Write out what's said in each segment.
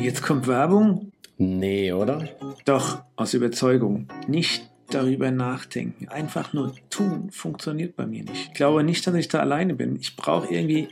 Und jetzt kommt Werbung? Nee, oder? Doch, aus Überzeugung. Nicht darüber nachdenken. Einfach nur tun funktioniert bei mir nicht. Ich glaube nicht, dass ich da alleine bin. Ich brauche irgendwie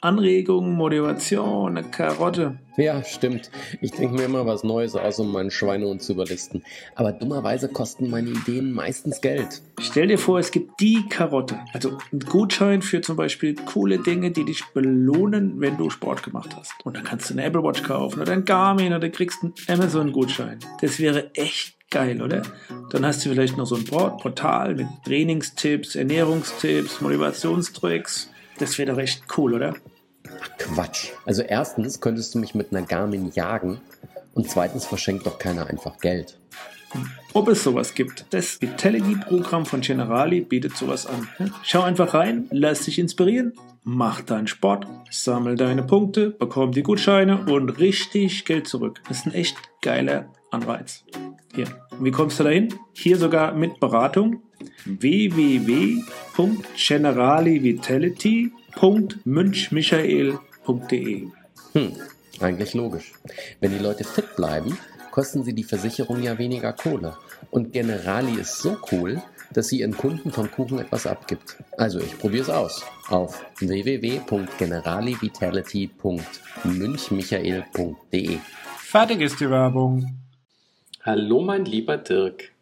Anregung, Motivation, eine Karotte. Ja, stimmt. Ich denke mir immer was Neues aus, um meinen Schweinehund zu überlisten. Aber dummerweise kosten meine Ideen meistens Geld. Stell dir vor, es gibt die Karotte. Also ein Gutschein für zum Beispiel coole Dinge, die dich belohnen, wenn du Sport gemacht hast. Und dann kannst du eine Apple Watch kaufen oder ein Garmin oder kriegst einen Amazon-Gutschein. Das wäre echt geil, oder? Dann hast du vielleicht noch so ein Portal mit Trainingstipps, Ernährungstipps, Motivationstricks. Das wäre doch echt cool, oder? Ach, Quatsch. Also erstens könntest du mich mit einer Garmin jagen und zweitens verschenkt doch keiner einfach Geld. Ob es sowas gibt. Das Vitality-Programm von Generali bietet sowas an. Schau einfach rein, lass dich inspirieren, mach deinen Sport, sammel deine Punkte, bekomm die Gutscheine und richtig Geld zurück. Das ist ein echt geiler Anreiz. Hier. Und wie kommst du dahin? Hier sogar mit Beratung www.generalivitality.münchmichael.de Hm, eigentlich logisch. Wenn die Leute fit bleiben, kosten sie die Versicherung ja weniger Kohle. Und Generali ist so cool, dass sie ihren Kunden vom Kuchen etwas abgibt. Also ich probiere es aus auf www.generalivitality.münchmichael.de. Fertig ist die Werbung. Hallo mein lieber Dirk.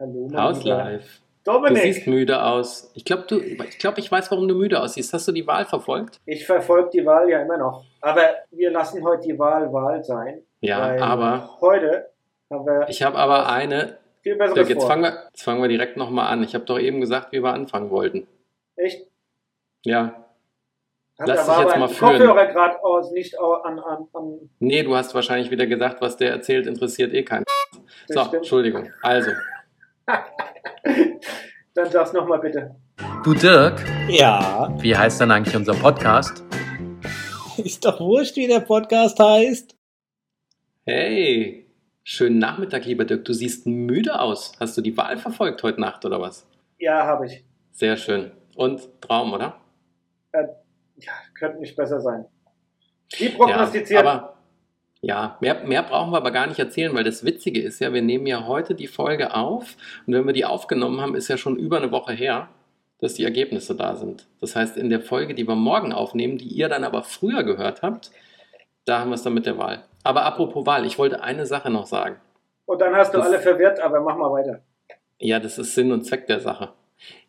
Hallo, mein lieber live. Dominik. Du siehst müde aus. Ich glaube, du, ich, glaub, ich weiß, warum du müde aussiehst. Hast du die Wahl verfolgt? Ich verfolge die Wahl ja immer noch. Aber wir lassen heute die Wahl Wahl sein. Ja, aber Heute haben wir ich habe aber eine. viel besseres Dirk, jetzt fangen wir, jetzt fangen wir direkt nochmal an. Ich habe doch eben gesagt, wie wir anfangen wollten. Echt? Ja. Hat Lass dich jetzt mal führen. Kopfhörer gerade aus, nicht au- an, an, an. Nee, du hast wahrscheinlich wieder gesagt, was der erzählt, interessiert eh keinen. Das So, stimmt. Entschuldigung. Also, Dann sag's nochmal bitte. Du Dirk, Ja, wie heißt denn eigentlich unser Podcast? ist doch wurscht, wie der Podcast heißt. hey, schönen Nachmittag, lieber Dirk. Du siehst müde aus. Hast du die Wahl verfolgt heute Nacht oder was? Ja, habe ich. Sehr schön. Und Traum, oder? Ja, könnte nicht besser sein. Wie prognostiziert. Ja, aber ja, mehr, mehr brauchen wir aber gar nicht erzählen, weil das Witzige ist ja, wir nehmen ja heute die Folge auf und wenn wir die aufgenommen haben, ist ja schon über eine Woche her, dass die Ergebnisse da sind. Das heißt, in der Folge, die wir morgen aufnehmen, die ihr dann aber früher gehört habt, da haben wir es dann mit der Wahl. Aber apropos Wahl, ich wollte eine Sache noch sagen. Und dann hast du Das- alle verwirrt, aber mach mal weiter. Ja, das ist Sinn und Zweck der Sache.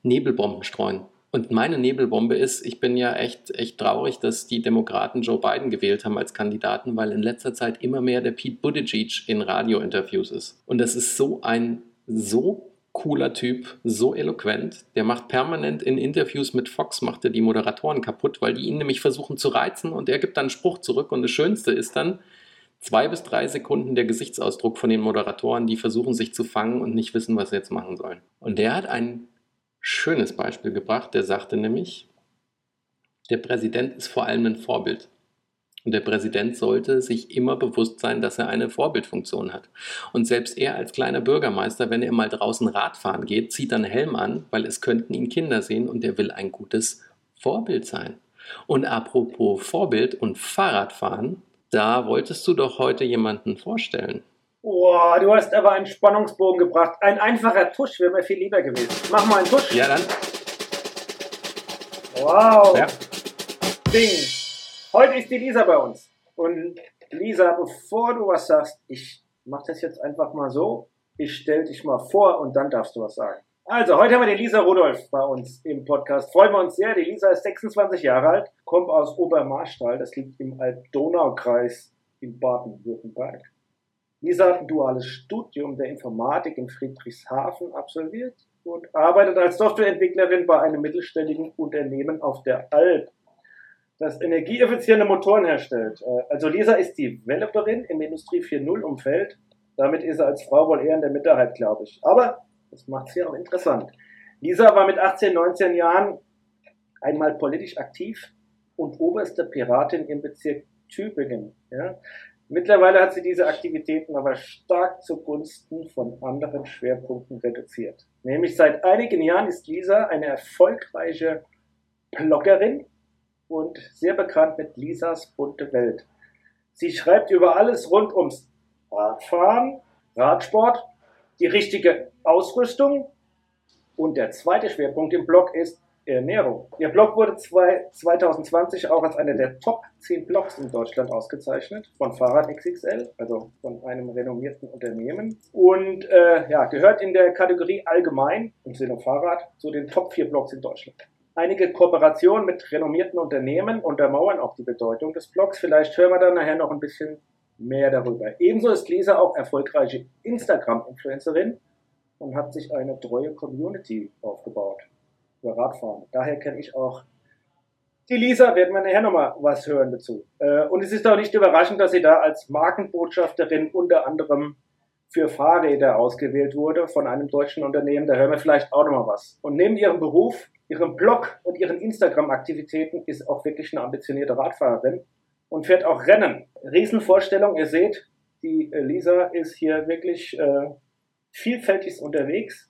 Nebelbomben streuen. Und meine Nebelbombe ist, ich bin ja echt, echt traurig, dass die Demokraten Joe Biden gewählt haben als Kandidaten, weil in letzter Zeit immer mehr der Pete Buttigieg in Radiointerviews ist. Und das ist so ein so cooler Typ, so eloquent. Der macht permanent in Interviews mit Fox, macht er die Moderatoren kaputt, weil die ihn nämlich versuchen zu reizen und er gibt dann einen Spruch zurück. Und das Schönste ist dann, zwei bis drei Sekunden der Gesichtsausdruck von den Moderatoren, die versuchen sich zu fangen und nicht wissen, was sie jetzt machen sollen. Und der hat ein schönes Beispiel gebracht. Der sagte nämlich, der Präsident ist vor allem ein Vorbild. Und der Präsident sollte sich immer bewusst sein, dass er eine Vorbildfunktion hat. Und selbst er als kleiner Bürgermeister, wenn er mal draußen Radfahren geht, zieht dann Helm an, weil es könnten ihn Kinder sehen und er will ein gutes Vorbild sein. Und apropos Vorbild und Fahrradfahren, da wolltest du doch heute jemanden vorstellen. Boah, du hast aber einen Spannungsbogen gebracht. Ein einfacher Tusch wäre mir viel lieber gewesen. Mach mal einen Tusch. Ja, dann. Wow. Ja. Ding. Heute ist die Lisa bei uns. Und Lisa, bevor du was sagst, ich mach das jetzt einfach mal so. Ich stell dich mal vor und dann darfst du was sagen. Also, heute haben wir die Lisa Rudolph bei uns im Podcast. Freuen wir uns sehr. Die Lisa ist 26 Jahre alt, kommt aus Obermarschtal. Das liegt im Alb-Donau-Kreis in Baden-Württemberg. Lisa hat ein duales Studium der Informatik in Friedrichshafen absolviert und arbeitet als Softwareentwicklerin bei einem mittelständigen Unternehmen auf der Alp, das energieeffiziente Motoren herstellt. Äh, Also Lisa ist Developerin im Industrie 4.0 Umfeld. Damit ist sie als Frau wohl eher in der Minderheit, glaube ich. Aber das macht sie auch interessant. Lisa war mit 18, 19 Jahren einmal politisch aktiv und oberste Piratin im Bezirk Tübingen. Ja. Mittlerweile hat sie diese Aktivitäten aber stark zugunsten von anderen Schwerpunkten reduziert. Nämlich seit einigen Jahren ist Lisa eine erfolgreiche Bloggerin und sehr bekannt mit Lisas bunte Welt. Sie schreibt über alles rund ums Radfahren, Radsport, die richtige Ausrüstung. Und der zweite Schwerpunkt im Blog ist Ernährung. Ihr Blog wurde zwei, 2020 auch als einer der Top 10 Blogs in Deutschland ausgezeichnet von Fahrrad XXL, also von einem renommierten Unternehmen. Und äh, ja, gehört in der Kategorie allgemein im Sinne Fahrrad zu den Top 4 Blogs in Deutschland. Einige Kooperationen mit renommierten Unternehmen untermauern auch die Bedeutung des Blogs. Vielleicht hören wir dann nachher noch ein bisschen mehr darüber. Ebenso ist Lisa auch erfolgreiche Instagram-Influencerin und hat sich eine treue Community aufgebaut über Radfahren. Daher kenne ich auch die Lisa, werden wir nachher nochmal was hören dazu. Äh, und es ist auch nicht überraschend, dass sie da als Markenbotschafterin unter anderem für Fahrräder ausgewählt wurde von einem deutschen Unternehmen. Da hören wir vielleicht auch nochmal was. Und neben ihrem Beruf, ihrem Blog und ihren Instagram-Aktivitäten ist auch wirklich eine ambitionierte Radfahrerin und fährt auch Rennen. Riesenvorstellung, ihr seht, die äh, Lisa ist hier wirklich äh, vielfältig unterwegs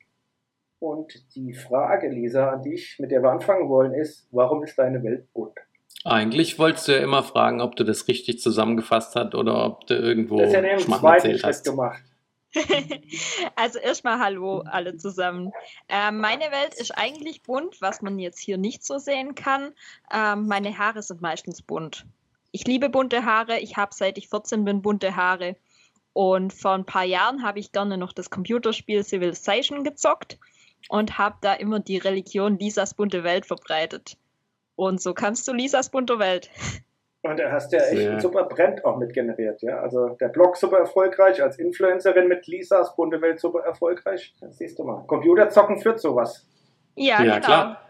und die Frage, Lisa, an dich, mit der wir anfangen wollen, ist, warum ist deine Welt bunt? Eigentlich wolltest du ja immer fragen, ob du das richtig zusammengefasst hast oder ob du irgendwo das ist ja Schmarrn erzählt Schritt hast. gemacht. also erstmal Hallo alle zusammen. Ähm, meine Welt ist eigentlich bunt, was man jetzt hier nicht so sehen kann. Ähm, meine Haare sind meistens bunt. Ich liebe bunte Haare. Ich habe seit ich 14 bin bunte Haare. Und vor ein paar Jahren habe ich gerne noch das Computerspiel Civilization gezockt und habe da immer die Religion Lisas bunte Welt verbreitet. Und so kannst du Lisas bunte Welt. Und da hast ja echt Sehr. einen super Brand auch mit generiert, ja. Also der Blog super erfolgreich, als Influencerin mit Lisas bunte Welt super erfolgreich. Das siehst du mal. Computerzocken führt sowas. Ja, Ja, genau. klar.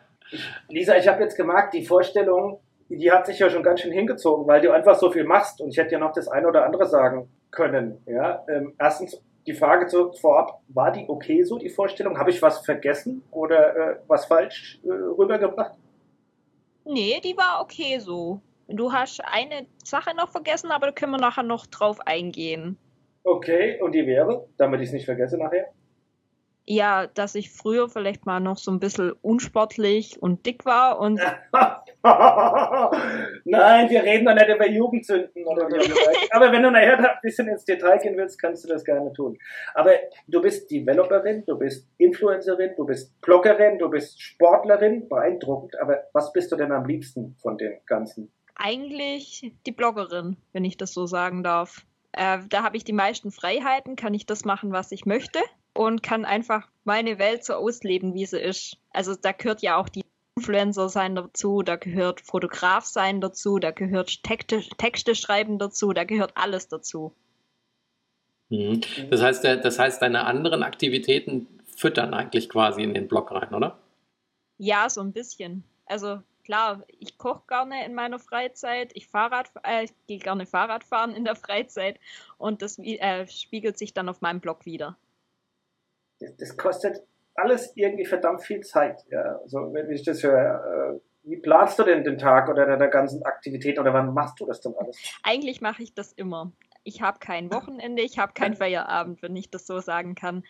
Lisa, ich habe jetzt gemerkt, die Vorstellung, die hat sich ja schon ganz schön hingezogen, weil du einfach so viel machst. Und ich hätte ja noch das eine oder andere sagen können. Ja, ähm, erstens die Frage zu, vorab: War die okay so die Vorstellung? Habe ich was vergessen oder äh, was falsch äh, rübergebracht? Nee, die war okay so. Du hast eine Sache noch vergessen, aber da können wir nachher noch drauf eingehen. Okay, und die wäre, damit ich es nicht vergesse nachher. Ja, dass ich früher vielleicht mal noch so ein bisschen unsportlich und dick war und Nein, wir reden doch nicht über Jugendzünden oder so. Aber wenn du nachher ein bisschen ins Detail gehen willst, kannst du das gerne tun. Aber du bist Developerin, du bist Influencerin, du bist Bloggerin, du bist Sportlerin, beeindruckend. Aber was bist du denn am liebsten von dem Ganzen? eigentlich die Bloggerin, wenn ich das so sagen darf. Äh, da habe ich die meisten Freiheiten, kann ich das machen, was ich möchte und kann einfach meine Welt so ausleben, wie sie ist. Also da gehört ja auch die Influencer sein dazu, da gehört Fotograf sein dazu, da gehört Texte, Texte schreiben dazu, da gehört alles dazu. Mhm. Das heißt, das heißt, deine anderen Aktivitäten füttern eigentlich quasi in den Blog rein, oder? Ja, so ein bisschen. Also klar, ich koche gerne in meiner Freizeit, ich Fahrrad, äh, ich gehe gerne Fahrrad fahren in der Freizeit und das äh, spiegelt sich dann auf meinem Blog wieder. Das, das kostet alles irgendwie verdammt viel Zeit. Ja? Also wenn ich das höre, äh, wie planst du denn den Tag oder deine ganzen Aktivitäten oder wann machst du das denn alles? Eigentlich mache ich das immer. Ich habe kein Wochenende, ich habe keinen Feierabend, wenn ich das so sagen kann.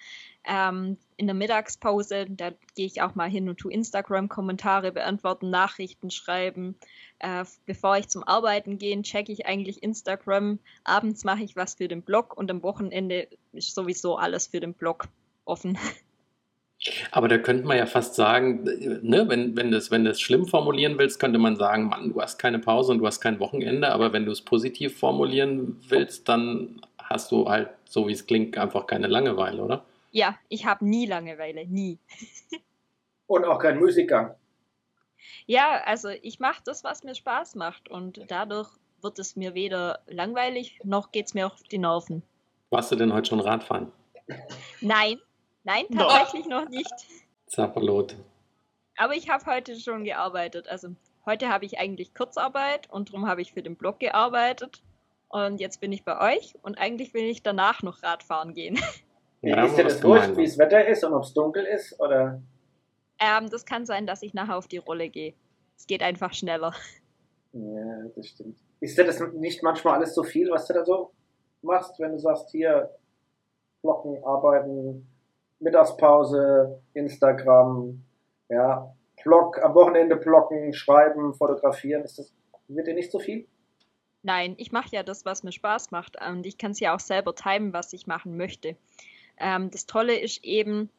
Ähm, in der Mittagspause, da gehe ich auch mal hin und tu Instagram-Kommentare beantworten, Nachrichten schreiben. Äh, bevor ich zum Arbeiten gehe, checke ich eigentlich Instagram. Abends mache ich was für den Blog und am Wochenende ist sowieso alles für den Blog offen. Aber da könnte man ja fast sagen, ne, wenn, wenn du es wenn du es schlimm formulieren willst, könnte man sagen, Mann, du hast keine Pause und du hast kein Wochenende. Aber wenn du es positiv formulieren willst, dann hast du halt, so wie es klingt, einfach keine Langeweile, oder? Ja, ich habe nie Langeweile, nie. Und auch kein Musikgang. Ja, also ich mache das, was mir Spaß macht und dadurch wird es mir weder langweilig noch geht es mir auf die Nerven. Warst du denn heute schon Radfahren? Nein, nein, tatsächlich noch nicht. Zappalot. Aber ich habe heute schon gearbeitet. Also heute habe ich eigentlich Kurzarbeit und darum habe ich für den Blog gearbeitet. Und jetzt bin ich bei euch und eigentlich will ich danach noch Radfahren gehen. Ja, ist dir das wurscht, wie das Wetter ist und ob es dunkel ist? Oder? Ähm, das kann sein, dass ich nachher auf die Rolle gehe. Es geht einfach schneller. Ja, das stimmt. Ist dir das nicht manchmal alles so viel, was du da so machst, wenn du sagst, hier Blocken, Arbeiten, Mittagspause, Instagram, ja, Blog, am Wochenende blocken, schreiben, fotografieren, ist das, wird dir nicht so viel? Nein, ich mache ja das, was mir Spaß macht. Und ich kann es ja auch selber timen, was ich machen möchte. Ähm, das Tolle ist eben,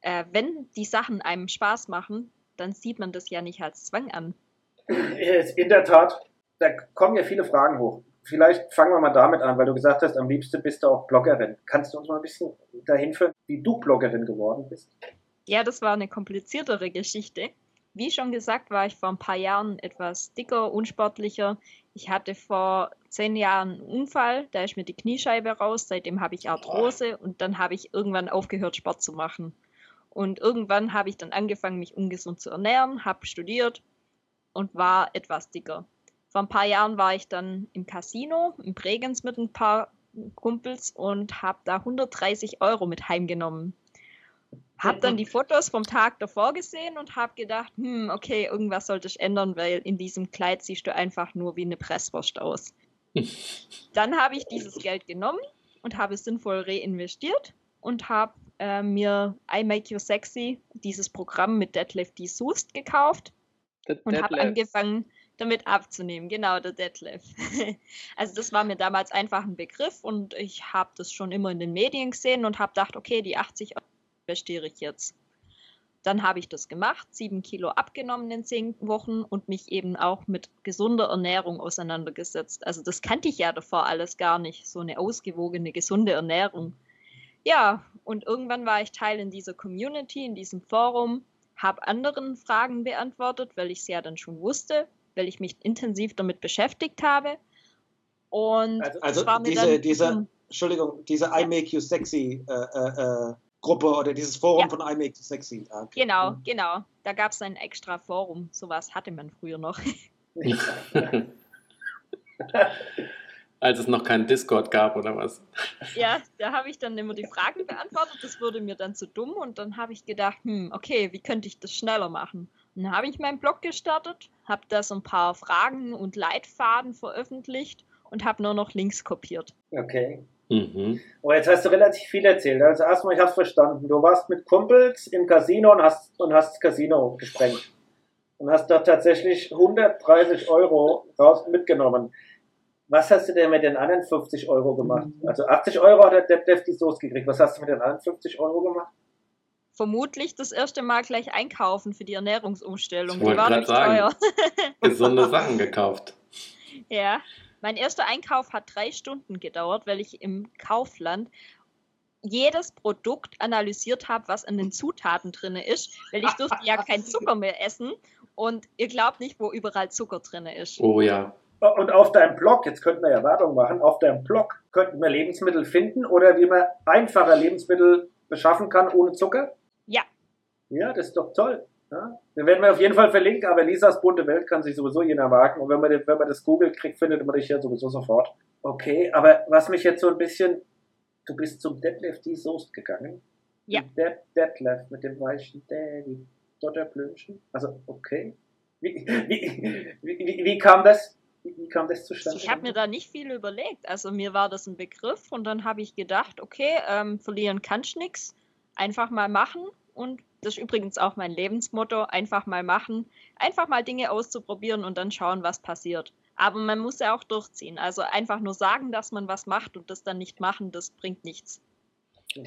äh, wenn die Sachen einem Spaß machen, dann sieht man das ja nicht als Zwang an. In der Tat, da kommen ja viele Fragen hoch. Vielleicht fangen wir mal damit an, weil du gesagt hast, am liebsten bist du auch Bloggerin. Kannst du uns mal ein bisschen dahin führen, wie du Bloggerin geworden bist? Ja, das war eine kompliziertere Geschichte. Wie schon gesagt, war ich vor ein paar Jahren etwas dicker, unsportlicher. Ich hatte vor zehn Jahren einen Unfall, da ist mir die Kniescheibe raus, seitdem habe ich Arthrose und dann habe ich irgendwann aufgehört, Sport zu machen. Und irgendwann habe ich dann angefangen, mich ungesund zu ernähren, habe studiert und war etwas dicker. Vor ein paar Jahren war ich dann im Casino in Bregenz mit ein paar Kumpels und habe da 130 Euro mit heimgenommen. Hab dann die Fotos vom Tag davor gesehen und habe gedacht, hm, okay, irgendwas sollte ich ändern, weil in diesem Kleid siehst du einfach nur wie eine Presswurst aus. dann habe ich dieses Geld genommen und habe es sinnvoll reinvestiert und habe äh, mir I Make You Sexy, dieses Programm mit Deadlift D. Soest gekauft und habe angefangen, damit abzunehmen. Genau, der Deadlift. also das war mir damals einfach ein Begriff und ich habe das schon immer in den Medien gesehen und habe gedacht, okay, die 80 Euro investiere ich jetzt. Dann habe ich das gemacht, sieben Kilo abgenommen in zehn Wochen und mich eben auch mit gesunder Ernährung auseinandergesetzt. Also das kannte ich ja davor alles gar nicht, so eine ausgewogene, gesunde Ernährung. Ja, und irgendwann war ich Teil in dieser Community, in diesem Forum, habe anderen Fragen beantwortet, weil ich es ja dann schon wusste, weil ich mich intensiv damit beschäftigt habe. Und also, also diese, diese, Entschuldigung, diese I Make You Sexy äh, äh, äh Gruppe oder dieses Forum ja. von I Make You Sexy. Ah, okay. Genau, genau. Da gab es ein extra Forum. Sowas hatte man früher noch. Als es noch keinen Discord gab oder was? Ja, da habe ich dann immer die Fragen beantwortet. Das wurde mir dann zu dumm und dann habe ich gedacht, hm, okay, wie könnte ich das schneller machen? Dann habe ich meinen Blog gestartet, habe da so ein paar Fragen und Leitfaden veröffentlicht und habe nur noch Links kopiert. Okay. Mhm. Aber jetzt hast du relativ viel erzählt. Also erstmal, ich habe verstanden. Du warst mit Kumpels im Casino und hast, und hast das Casino gesprengt. Und hast da tatsächlich 130 Euro raus mitgenommen. Was hast du denn mit den anderen 50 Euro gemacht? Also 80 Euro hat der Dev die Soße gekriegt. Was hast du mit den anderen 50 Euro gemacht? Vermutlich das erste Mal gleich einkaufen für die Ernährungsumstellung. Die war nicht sagen, teuer. Gesunde Sachen gekauft. Ja. Mein erster Einkauf hat drei Stunden gedauert, weil ich im Kaufland jedes Produkt analysiert habe, was in den Zutaten drin ist, weil ich durfte ja kein Zucker mehr essen und ihr glaubt nicht, wo überall Zucker drin ist. Oh ja. Und auf deinem Blog, jetzt könnten wir ja Werbung machen, auf deinem Blog könnten wir Lebensmittel finden oder wie man einfacher Lebensmittel beschaffen kann ohne Zucker? Ja. Das ist doch toll. Ja? Den werden wir auf jeden Fall verlinken, aber Lisas bunte Welt kann sich sowieso jeder merken. Und wenn man, wenn man das googelt, kriegt, findet man dich ja sowieso sofort. Okay, aber was mich jetzt so ein bisschen, du bist zum Deadlift die Soest gegangen. Ja. Dead, Deadlift mit dem weichen Daddy. Dotterblümchen. Also, okay. Wie, wie, wie, wie, kam das? Wie kam das zustande? Ich habe mir da nicht viel überlegt. Also mir war das ein Begriff und dann habe ich gedacht, okay, ähm, verlieren kannst nix. Einfach mal machen und das ist übrigens auch mein Lebensmotto, einfach mal machen, einfach mal Dinge auszuprobieren und dann schauen, was passiert. Aber man muss ja auch durchziehen. Also einfach nur sagen, dass man was macht und das dann nicht machen, das bringt nichts.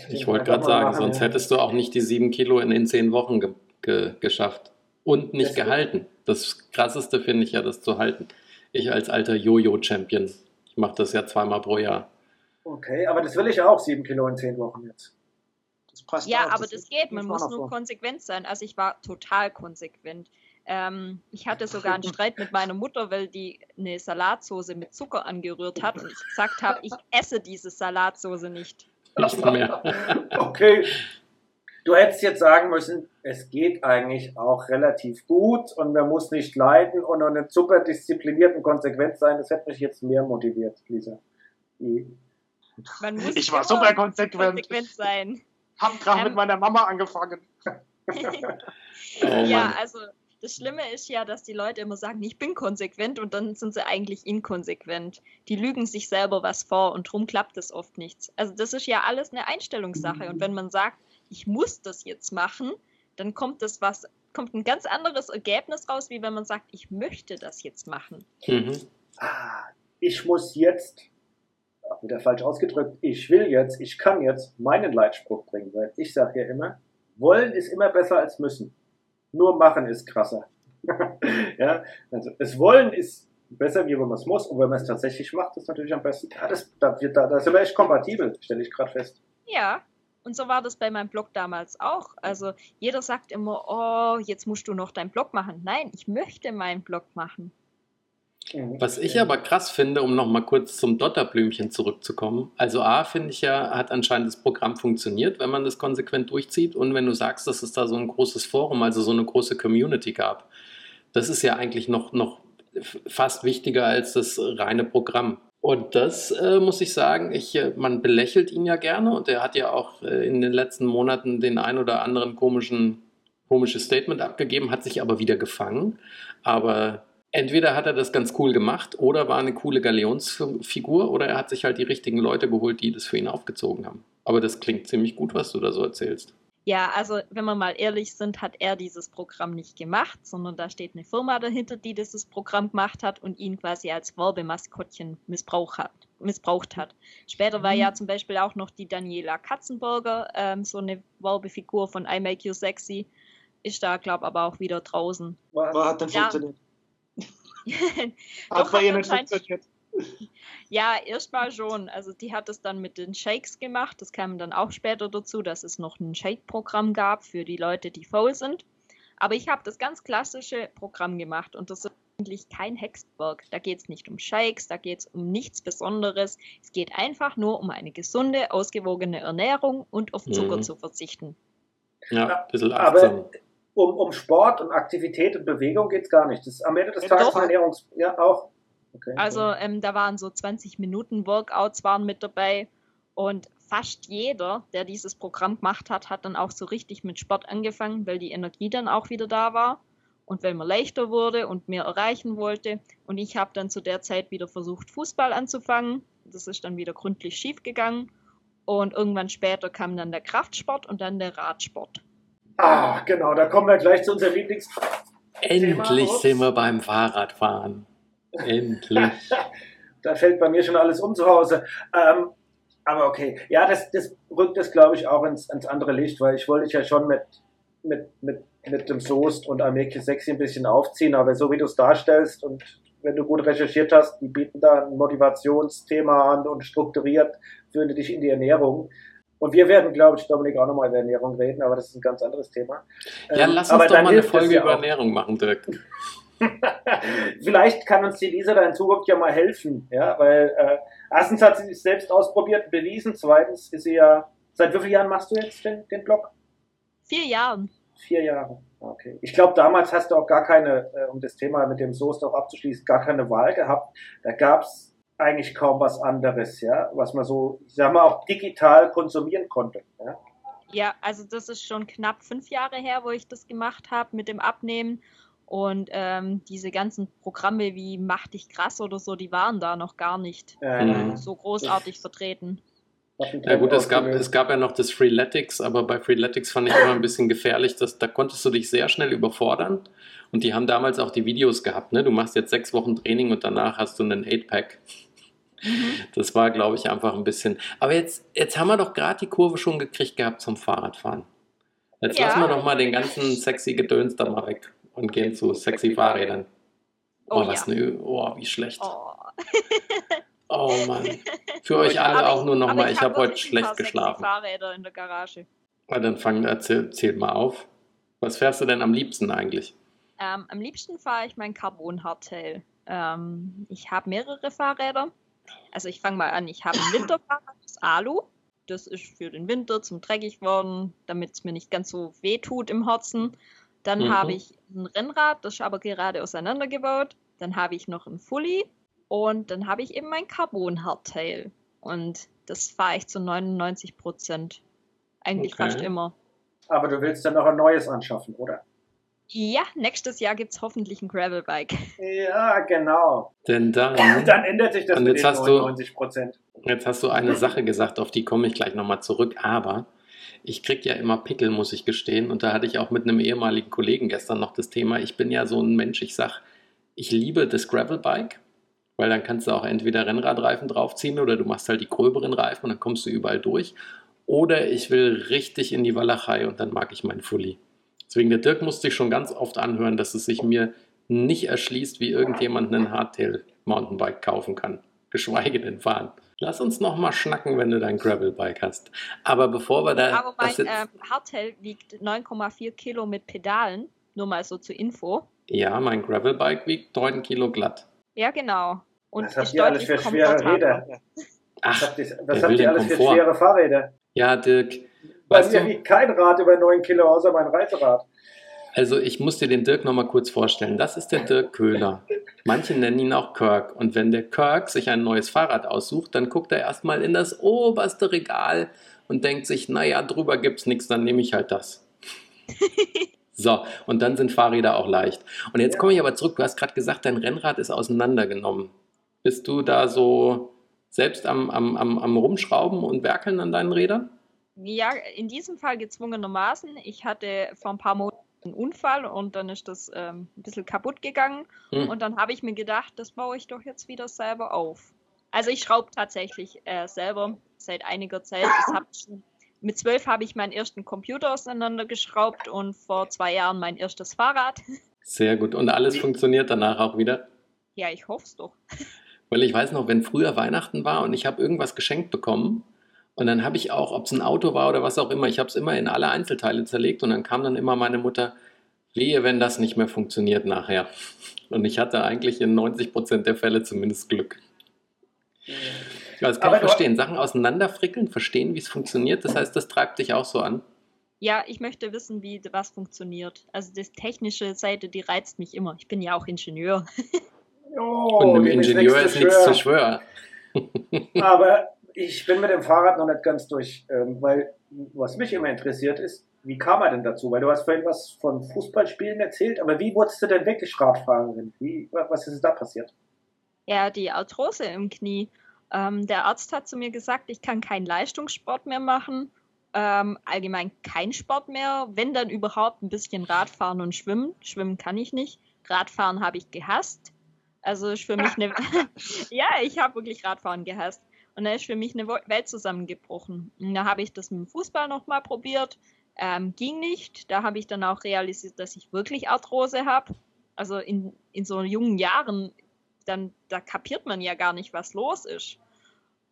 Ich wollte gerade sagen, machen, sonst hättest du auch nicht die sieben Kilo in den zehn Wochen ge ge geschafft und nicht das gehalten. Das Krasseste finde ich ja, das zu halten. Ich als alter Jojo-Champion, ich mache das ja zweimal pro Jahr. Okay, aber das will ich auch, sieben Kilo in zehn Wochen jetzt passt Ja, auch. aber das, das geht. Man muss nur vor. konsequent sein. Also ich war total konsequent. Ähm, ich hatte sogar einen Streit mit meiner Mutter, weil die eine Salatsauce mit Zucker angerührt hat und ich gesagt habe, ich esse diese Salatsauce nicht. Nicht mehr. okay. Du hättest jetzt sagen müssen, es geht eigentlich auch relativ gut und man muss nicht leiden und eine super diszipliniert und konsequent sein. Das hätte mich jetzt mehr motiviert, Lisa. ich war super konsequent. konsequent sein. Hab gerade ähm, mit meiner Mama angefangen. oh, ja, also das Schlimme ist ja, dass die Leute immer sagen, ich bin konsequent und dann sind sie eigentlich inkonsequent. Die lügen sich selber was vor und drum klappt das oft nichts. Also das ist ja alles eine Einstellungssache. Und wenn man sagt, ich muss das jetzt machen, dann kommt das was, kommt ein ganz anderes Ergebnis raus, wie wenn man sagt, ich möchte das jetzt machen. Mhm. Ah, ich muss jetzt, ach, wieder falsch ausgedrückt, ich will jetzt, ich kann jetzt meinen Leitspruch bringen, weil ich sage ja immer, wollen ist immer besser als müssen. Nur machen ist krasser. ja, also das Wollen ist besser, wie wenn man es muss. Und wenn man es tatsächlich macht, ist natürlich am besten. Ja, das, da, da, da sind wir echt kompatibel, stelle ich gerade fest. Ja, und so war das bei meinem Blog damals auch. Also jeder sagt immer, oh, jetzt musst du noch deinen Blog machen. Nein, ich möchte meinen Blog machen. Was ich aber krass finde, um nochmal kurz zum Dotterblümchen zurückzukommen. Also A, finde ich ja, hat anscheinend das Programm funktioniert, wenn man das konsequent durchzieht. Und wenn du sagst, dass es da so ein großes Forum, also so eine große Community gab, das ist ja eigentlich noch, noch fast wichtiger als das reine Programm. Und das äh, muss ich sagen, ich, äh, man belächelt ihn ja gerne und er hat ja auch äh, in den letzten Monaten den ein oder anderen komischen, komisches Statement abgegeben, hat sich aber wieder gefangen. Aber entweder hat er das ganz cool gemacht oder war eine coole Galeonsfigur oder er hat sich halt die richtigen Leute geholt, die das für ihn aufgezogen haben. Aber das klingt ziemlich gut, was du da so erzählst. Ja, also wenn wir mal ehrlich sind, hat er dieses Programm nicht gemacht, sondern da steht eine Firma dahinter, die dieses Programm gemacht hat und ihn quasi als Werbemaskottchen missbraucht hat. Missbraucht hat. Später war ja zum Beispiel auch noch die Daniela Katzenberger, ähm, so eine Werbefigur von I Make You Sexy, ist da, glaube ich, aber auch wieder draußen. Was hat denn Ja. funktioniert? Doch, bei ihr hat nicht funktioniert. Ja, erstmal schon. Also die hat es dann mit den Shakes gemacht. Das kam dann auch später dazu, dass es noch ein Shake-Programm gab für die Leute, die faul sind. Aber ich habe das ganz klassische Programm gemacht und das ist eigentlich kein Hexenwerk. Da geht es nicht um Shakes, da geht es um nichts Besonderes. Es geht einfach nur um eine gesunde, ausgewogene Ernährung und auf Zucker Mhm. zu verzichten. Ja, ein bisschen achtsam. Aber um, um Sport und Aktivität und Bewegung geht es gar nicht. Das ist am Ende des Ja, Tages doch. Ernährungs... Ja, auch. Okay. Also ähm, da waren so 20 Minuten Workouts waren mit dabei und fast jeder, der dieses Programm gemacht hat, hat dann auch so richtig mit Sport angefangen, weil die Energie dann auch wieder da war und weil man leichter wurde und mehr erreichen wollte. Und ich habe dann zu der Zeit wieder versucht, Fußball anzufangen. Das ist dann wieder gründlich schief gegangen. Und irgendwann später kam dann der Kraftsport und dann der Radsport. Ah, genau, da kommen wir gleich zu unserem Lieblings... Endlich sind wir beim Fahrradfahren. Endlich. da fällt bei mir schon alles um zu Hause. Ähm, aber okay, ja, das, das rückt es, glaube ich, auch ins, ins andere Licht, weil ich wollte dich ja schon mit, mit, mit, mit dem Soest und Ameke Sexy ein bisschen aufziehen, aber so wie du es darstellst und wenn du gut recherchiert hast, die bieten da ein Motivationsthema an und strukturiert führen die dich in die Ernährung. Und wir werden, glaube ich, Dominik, auch nochmal über Ernährung reden, aber das ist ein ganz anderes Thema. Ja, Ähm, lass aber uns doch dann mal eine Folge über. Ernährung machen, Dirk. Vielleicht kann uns die Lisa da in Zukunft ja mal helfen, ja, weil äh, erstens hat sie sich selbst ausprobiert, bewiesen, zweitens ist sie ja, seit wie vielen Jahren machst du jetzt den, den Blog? Vier Jahren. Vier Jahre. Okay. Ich glaube, damals hast du auch gar keine, äh, um das Thema mit dem Soest auch abzuschließen, gar keine Wahl gehabt. Da gab es eigentlich kaum was anderes, ja, was man so, ich sag mal, auch digital konsumieren konnte. Ja. Ja, also das ist schon knapp fünf Jahre her, wo ich das gemacht habe mit dem Abnehmen. Und ähm, diese ganzen Programme wie Mach dich krass oder so, die waren da noch gar nicht Äh, Mhm. so großartig vertreten. Ja gut, es gab, es gab ja noch das Freeletics, aber bei Freeletics fand ich immer ein bisschen gefährlich, dass da konntest du dich sehr schnell überfordern. Und die haben damals auch die Videos gehabt, ne? Du machst jetzt sechs Wochen Training und danach hast du einen 8-Pack. Das war, glaube ich, einfach ein bisschen. Aber jetzt, jetzt haben wir doch gerade die Kurve schon gekriegt gehabt zum Fahrradfahren. Jetzt Ja. lassen wir doch mal den ganzen sexy Gedöns da mal weg und gehen zu sexy Fahrrädern. Oh, Oh was ja. ne, oh, wie schlecht. Oh. Oh Mann. Für euch alle Aber auch nur nochmal, ich habe hab heute schlecht geschlafen. Fahrräder in der Garage. Na, dann fang, erzähl, zähl mal auf. Was fährst du denn am liebsten eigentlich? Ähm, am liebsten fahre ich mein Carbon Hardtail. Ähm, ich habe mehrere Fahrräder. Also ich fange mal an, ich habe ein Winterfahrrad, das Alu. Das ist für den Winter zum dreckig worden, damit es mir nicht ganz so weh tut im Herzen. Dann Mhm. habe ich ein Rennrad, das ist aber gerade auseinandergebaut. Dann habe ich noch ein Fully und dann habe ich eben mein Carbon Hardtail. Und das fahre ich zu 99 Prozent. Eigentlich Okay. fast immer. Aber du willst dann noch ein neues anschaffen, oder? Ja, nächstes Jahr gibt es hoffentlich ein Gravelbike. Ja, genau. Denn dann, Dann ändert sich das Und jetzt hast du- 99 Prozent. jetzt hast du eine Sache gesagt, auf die komme ich gleich nochmal zurück, aber ich krieg ja immer Pickel, muss ich gestehen. Und da hatte ich auch mit einem ehemaligen Kollegen gestern noch das Thema. Ich bin ja so ein Mensch, ich sag, ich liebe das Gravelbike, Weil dann kannst du auch entweder Rennradreifen draufziehen oder du machst halt die gröberen Reifen und dann kommst du überall durch. Oder ich will richtig in die Walachei und dann mag ich meinen Fully. Deswegen, der Dirk musste ich schon ganz oft anhören, dass es sich mir nicht erschließt, wie irgendjemand einen Hardtail Mountainbike kaufen kann. Geschweige denn fahren. Lass uns noch mal schnacken, wenn du dein Gravelbike hast. Aber bevor wir da. Aber mein das jetzt- ähm, Hardtail wiegt 9,4 Kilo mit Pedalen. Nur mal so zur Info. ja, mein Gravelbike wiegt 9 Kilo glatt. Ja, genau. Und Was habt ist ihr alles für schwere. Räder? Was Ach, habt ihr, wer was habt ihr alles für schwere Fahrräder? ja, Dirk. Bei Weißt mir du, wiegt kein Rad über 9 Kilo, außer mein Reiserad. also ich muss dir den Dirk noch mal kurz vorstellen. Das ist der Dirk Köhler. Manche nennen ihn auch Kirk. Und wenn der Kirk sich ein neues Fahrrad aussucht, dann guckt er erstmal in das oberste Regal und denkt sich, naja, drüber gibt's nichts, dann nehme ich halt das. So, und dann sind Fahrräder auch leicht. Und jetzt komme ich aber zurück. Du hast gerade gesagt, dein Rennrad ist auseinandergenommen. Bist du da so selbst am, am, am, am Rumschrauben und Werkeln an deinen Rädern? Ja, in diesem Fall gezwungenermaßen. Ich hatte vor ein paar Monaten einen Unfall und dann ist das ähm, ein bisschen kaputt gegangen. Hm. Und dann habe ich mir gedacht, das baue ich doch jetzt wieder selber auf. Also ich schraube tatsächlich äh, selber seit einiger Zeit. Schon, mit zwölf habe ich meinen ersten Computer auseinandergeschraubt und vor zwei Jahren mein erstes Fahrrad. Sehr gut. Und alles funktioniert danach auch wieder? Ja, ich hoffe es doch. Weil ich weiß noch, wenn früher Weihnachten war und ich habe irgendwas geschenkt bekommen und dann habe ich auch, ob es ein Auto war oder was auch immer, ich habe es immer in alle Einzelteile zerlegt und dann kam dann immer meine Mutter, wehe, wenn das nicht mehr funktioniert nachher. Und ich hatte eigentlich in 90% der Fälle zumindest Glück. Ja, das kann Aber ich du- verstehen. Sachen auseinanderfrickeln, verstehen, wie es funktioniert, das heißt, das treibt dich auch so an. Ja, ich möchte wissen, wie was funktioniert. Also die technische Seite, die reizt mich immer. Ich bin ja auch Ingenieur. Oh, und einem dem Ingenieur ist nichts zu schwören. Aber ich bin mit dem Fahrrad noch nicht ganz durch, ähm, weil was mich immer interessiert ist, wie kam er denn dazu? Weil du hast vorhin was von Fußballspielen erzählt, aber wie wurdest du denn wirklich Radfahrerin? Wie, was ist da passiert? Ja, die Arthrose im Knie. Ähm, der Arzt hat zu mir gesagt, ich kann keinen Leistungssport mehr machen, ähm, allgemein kein Sport mehr, wenn dann überhaupt ein bisschen Radfahren und Schwimmen. Schwimmen kann ich nicht. Radfahren habe ich gehasst. Also ist für mich eine. ja, ich habe wirklich Radfahren gehasst. Und da ist für mich eine Welt zusammengebrochen. Und da habe ich das mit dem Fußball nochmal probiert. Ähm, ging nicht. Da habe ich dann auch realisiert, dass ich wirklich Arthrose habe. Also in, in so jungen Jahren, dann da kapiert man ja gar nicht, was los ist.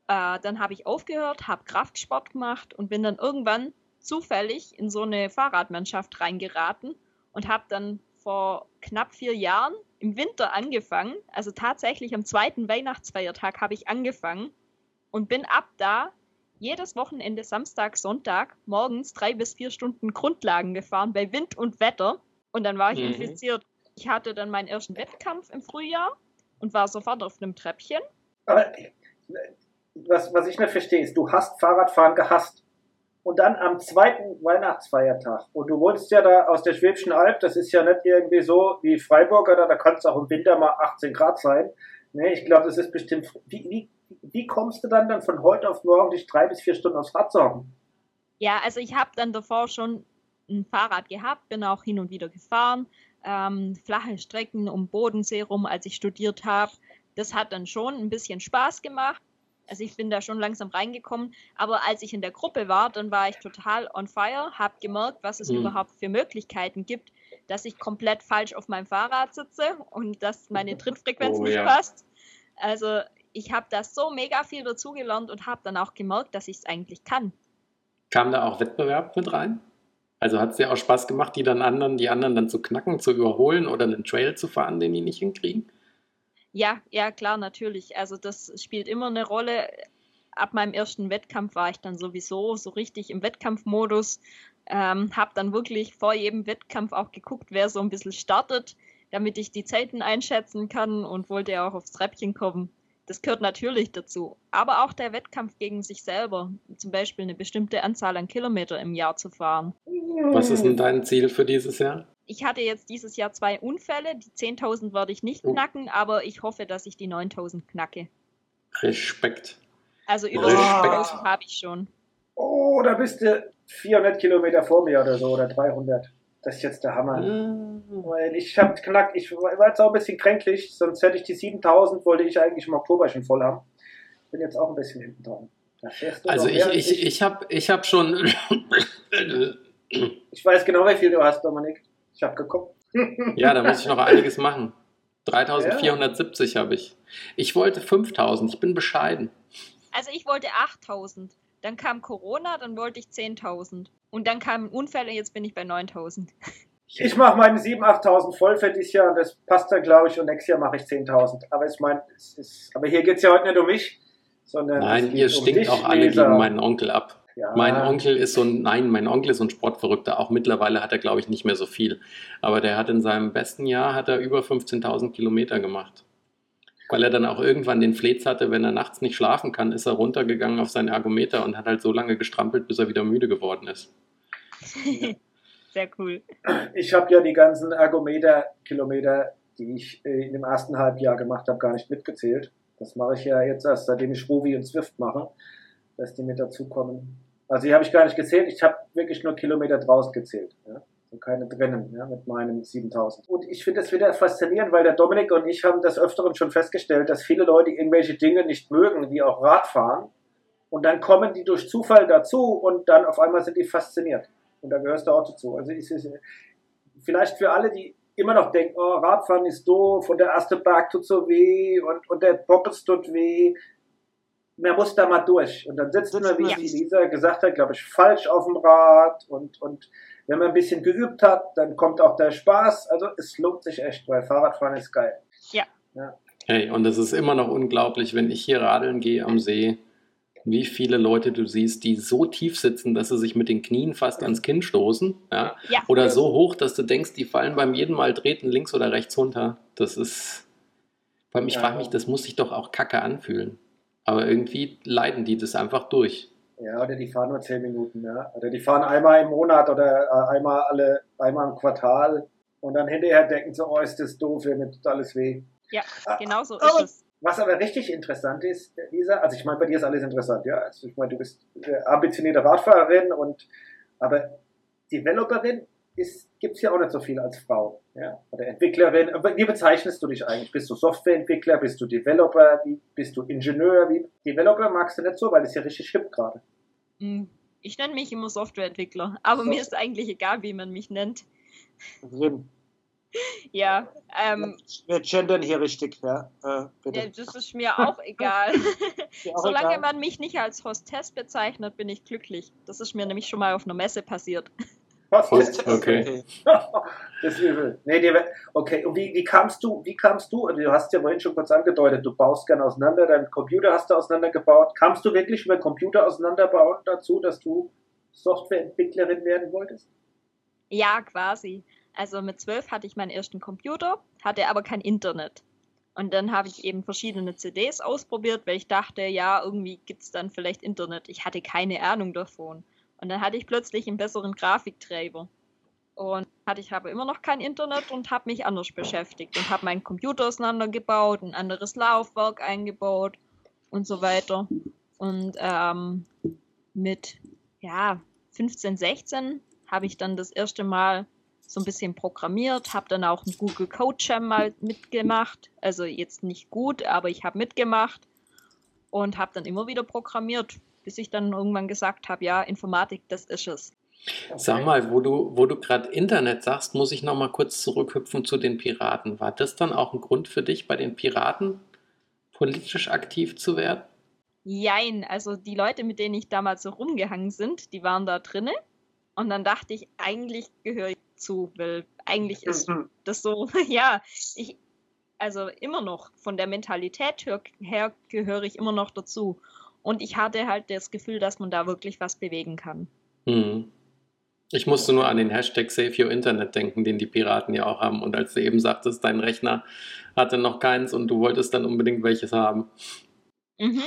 Äh, dann habe ich aufgehört, habe Kraftsport gemacht und bin dann irgendwann zufällig in so eine Fahrradmannschaft reingeraten und habe dann vor knapp vier Jahren im Winter angefangen. Also tatsächlich am zweiten Weihnachtsfeiertag habe ich angefangen und bin ab da jedes Wochenende Samstag, Sonntag morgens drei bis vier Stunden Grundlagen gefahren bei Wind und Wetter. Und dann war ich Mhm. infiziert. Ich hatte dann meinen ersten Wettkampf im Frühjahr und war sofort auf einem Treppchen. Aber was, was ich nicht verstehe, ist, du hast Fahrradfahren gehasst. Und dann am zweiten Weihnachtsfeiertag. Und du wohnst ja da aus der Schwäbischen Alb, das ist ja nicht irgendwie so wie Freiburg, oder da kann es auch im Winter mal 18 Grad sein. Nee, ich glaube, das ist bestimmt. Wie, wie, wie kommst du dann, dann von heute auf morgen dich drei bis vier Stunden aufs Rad sorgen? Ja, also ich habe dann davor schon ein Fahrrad gehabt, bin auch hin und wieder gefahren, ähm, flache Strecken um Bodensee rum, als ich studiert habe. Das hat dann schon ein bisschen Spaß gemacht. Also ich bin da schon langsam reingekommen. Aber als ich in der Gruppe war, dann war ich total on fire, habe gemerkt, was es Mhm. überhaupt für Möglichkeiten gibt, dass ich komplett falsch auf meinem Fahrrad sitze und dass meine Trittfrequenz Oh nicht ja. passt. Also ich habe da so mega viel dazugelernt und habe dann auch gemerkt, dass ich es eigentlich kann. Kam da auch Wettbewerb mit rein? Also hat es dir auch Spaß gemacht, die dann anderen, die anderen dann zu knacken, zu überholen oder einen Trail zu fahren, den die nicht hinkriegen? Ja, ja, klar, natürlich. Also das spielt immer eine Rolle. Ab meinem ersten Wettkampf war ich dann sowieso so richtig im Wettkampfmodus. Ähm, hab dann wirklich vor jedem Wettkampf auch geguckt, wer so ein bisschen startet, damit ich die Zeiten einschätzen kann und wollte auch aufs Treppchen kommen. Das gehört natürlich dazu. Aber auch der Wettkampf gegen sich selber. Zum Beispiel eine bestimmte Anzahl an Kilometer im Jahr zu fahren. Was ist denn dein Ziel für dieses Jahr? Ich hatte jetzt dieses Jahr zwei Unfälle. Die 10.000 werde ich nicht Oh. knacken, aber ich hoffe, dass ich die 9.000 knacke. Respekt. Also über Respekt. 6.000 habe ich schon. Oh, da bist du 400 Kilometer vor mir oder so, oder 300. Das ist jetzt der Hammer. Hm. Weil ich hab knackt, ich war jetzt auch ein bisschen kränklich, sonst hätte ich die 7000, wollte ich eigentlich im Oktober schon voll haben. Bin jetzt auch ein bisschen hinten dran. Also ich, als ich, ich habe ich hab schon. ich weiß genau, wie viel du hast, Dominik. Ich habe geguckt. ja, da muss ich noch einiges machen. 3470 habe ich. Ich wollte 5000, ich bin bescheiden. Also ich wollte 8000. Dann kam Corona, dann wollte ich 10.000. Und dann kamen Unfälle, jetzt bin ich bei 9000. Ich mache meine 7.000, 8.000 voll für dieses Jahr und das passt dann, glaube ich, und nächstes Jahr mache ich 10.000. Aber ich meine, es ist, aber hier geht es ja heute nicht um mich, sondern Nein, ihr um stinkt dich, auch alle Leser. gegen meinen Onkel ab. Ja. Mein Onkel ist so ein, nein, mein Onkel ist so ein Sportverrückter. Auch mittlerweile hat er, glaube ich, nicht mehr so viel. Aber der hat in seinem besten Jahr hat er über 15.000 Kilometer gemacht. Weil er dann auch irgendwann den Fleets hatte, wenn er nachts nicht schlafen kann, ist er runtergegangen auf seinen Ergometer und hat halt so lange gestrampelt, bis er wieder müde geworden ist. Sehr cool. Ich habe ja die ganzen Ergometer-Kilometer, die ich äh, in dem ersten Halbjahr gemacht habe, gar nicht mitgezählt. Das mache ich ja jetzt erst, seitdem ich Ruby und Swift mache, dass die mit dazukommen. Also die habe ich gar nicht gezählt, ich habe wirklich nur Kilometer draußen gezählt. Ja? Und keine drinnen, ja, mit meinen 7000. Und ich finde das wieder faszinierend, weil der Dominik und ich haben des Öfteren schon festgestellt, dass viele Leute irgendwelche Dinge nicht mögen, wie auch Radfahren. Und dann kommen die durch Zufall dazu und dann auf einmal sind die fasziniert. Und da gehörst du auch dazu. Also ist es vielleicht für alle, die immer noch denken, oh, Radfahren ist doof und der erste Berg tut so weh und, und der Poppes tut weh. Man muss da mal durch. Und dann sitzt man, wie Ja. die Lisa gesagt hat, glaube ich, falsch auf dem Rad. Und, und wenn man ein bisschen geübt hat, dann kommt auch der Spaß. Also es lohnt sich echt, weil Fahrradfahren ist geil. Hey, und es ist immer noch unglaublich, wenn ich hier radeln gehe am See, wie viele Leute du siehst, die so tief sitzen, dass sie sich mit den Knien fast ans Kinn stoßen. Ja? Ja. Oder so hoch, dass du denkst, die fallen beim jeden Mal treten links oder rechts runter. Das ist. Vor allem, ich Ja. frage mich, das muss sich doch auch kacke anfühlen. Aber irgendwie leiden die das einfach durch. Ja, oder die fahren nur 10 Minuten, ja. Oder die fahren einmal im Monat oder äh, einmal alle, einmal im Quartal. Und dann hinterher denken sie, oh, ist das doof, mir tut alles weh. Ja, Ah, genau so ist es. Was aber richtig interessant ist, Lisa, also ich meine, bei dir ist alles interessant, ja. Also ich meine, du bist äh, ambitionierte Radfahrerin und aber Developerin gibt es ja auch nicht so viel als Frau, ja. Oder Entwicklerin. Aber wie bezeichnest du dich eigentlich? Bist du Softwareentwickler? Bist du Developer? Wie, bist du Ingenieur? Wie, Developer magst du nicht so, weil ist ja richtig hip gerade. Hm, Ich nenne mich immer Softwareentwickler, aber mir ist eigentlich egal, wie man mich nennt. Drin. Ja, ähm, Wir gendern hier richtig, ja. Äh, bitte. ja, das ist mir auch egal. Auch Solange egal. man mich nicht als Hostess bezeichnet, bin ich glücklich. Das ist mir nämlich schon mal auf einer Messe passiert. Was ist das? okay. Das ist übel. Nee, die, okay, und wie, wie kamst du, wie kamst du, du hast ja vorhin schon kurz angedeutet, du baust gerne auseinander, deinen Computer hast du auseinandergebaut. Kamst du wirklich über Computer auseinanderbauen dazu, dass du Softwareentwicklerin werden wolltest? Ja, quasi. Also mit zwölf hatte ich meinen ersten Computer, hatte aber kein Internet. Und dann habe ich eben verschiedene CDs ausprobiert, weil ich dachte, ja, irgendwie gibt es dann vielleicht Internet. Ich hatte keine Ahnung davon. Und dann hatte ich plötzlich einen besseren Grafiktreiber. Und hatte ich aber immer noch kein Internet und habe mich anders beschäftigt und habe meinen Computer auseinandergebaut, ein anderes Laufwerk eingebaut und so weiter. Und ähm, mit ja, 15, 16 habe ich dann das erste Mal so ein bisschen programmiert, habe dann auch einen Google Code Jam mal mitgemacht. Also jetzt nicht gut, aber ich habe mitgemacht und habe dann immer wieder programmiert, bis ich dann irgendwann gesagt habe, ja, Informatik, das ist es. Sag mal, wo du, wo du gerade Internet sagst, muss ich noch mal kurz zurückhüpfen zu den Piraten. War das dann auch ein Grund für dich, bei den Piraten politisch aktiv zu werden? Jein, also die Leute, mit denen ich damals so rumgehangen sind, die waren da drinne. Und dann dachte ich, eigentlich gehöre ich zu, weil eigentlich ist Mhm. das so, ja, ich, also immer noch von der Mentalität her, her gehöre ich immer noch dazu. Und ich hatte halt das Gefühl, dass man da wirklich was bewegen kann. Hm. Ich musste nur an den Hashtag Save Your Internet denken, den die Piraten ja auch haben. Und als du eben sagtest, dein Rechner hatte noch keins und du wolltest dann unbedingt welches haben. Mhm.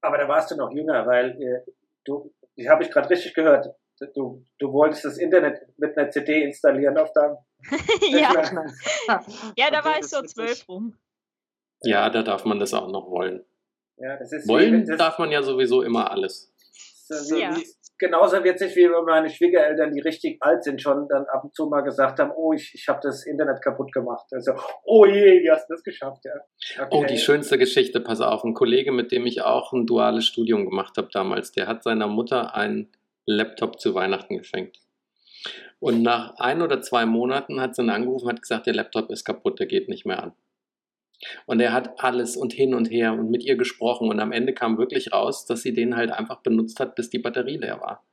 Aber da warst du noch jünger, weil äh, du, ich habe ich gerade richtig gehört, du, du wolltest das Internet mit einer CD installieren auf deinem ja. Rechner. ja, da war ich so zwölf rum. Ja, da darf man das auch noch wollen. Ja, das ist Wollen das, darf man ja sowieso immer alles. äh, Ja. wie, genauso witzig wie wenn meine Schwiegereltern, die richtig alt sind, schon dann ab und zu mal gesagt haben, oh, ich, ich habe das Internet kaputt gemacht. Also, oh je, wie hast du das geschafft? Ja. Oh, Okay. die schönste Geschichte, pass auf. Ein Kollege, mit dem ich auch ein duales Studium gemacht habe damals, der hat seiner Mutter einen Laptop zu Weihnachten geschenkt. Und nach ein oder zwei Monaten hat sie ihn angerufen und hat gesagt, der Laptop ist kaputt, der geht nicht mehr an. Und er hat alles und hin und her und mit ihr gesprochen und am Ende kam wirklich raus, dass sie den halt einfach benutzt hat, bis die Batterie leer war.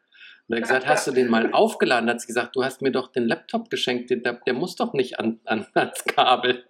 Und er hat gesagt, hast du den mal aufgeladen? Hat sie gesagt, du hast mir doch den Laptop geschenkt, der, der muss doch nicht an, an, ans Kabel.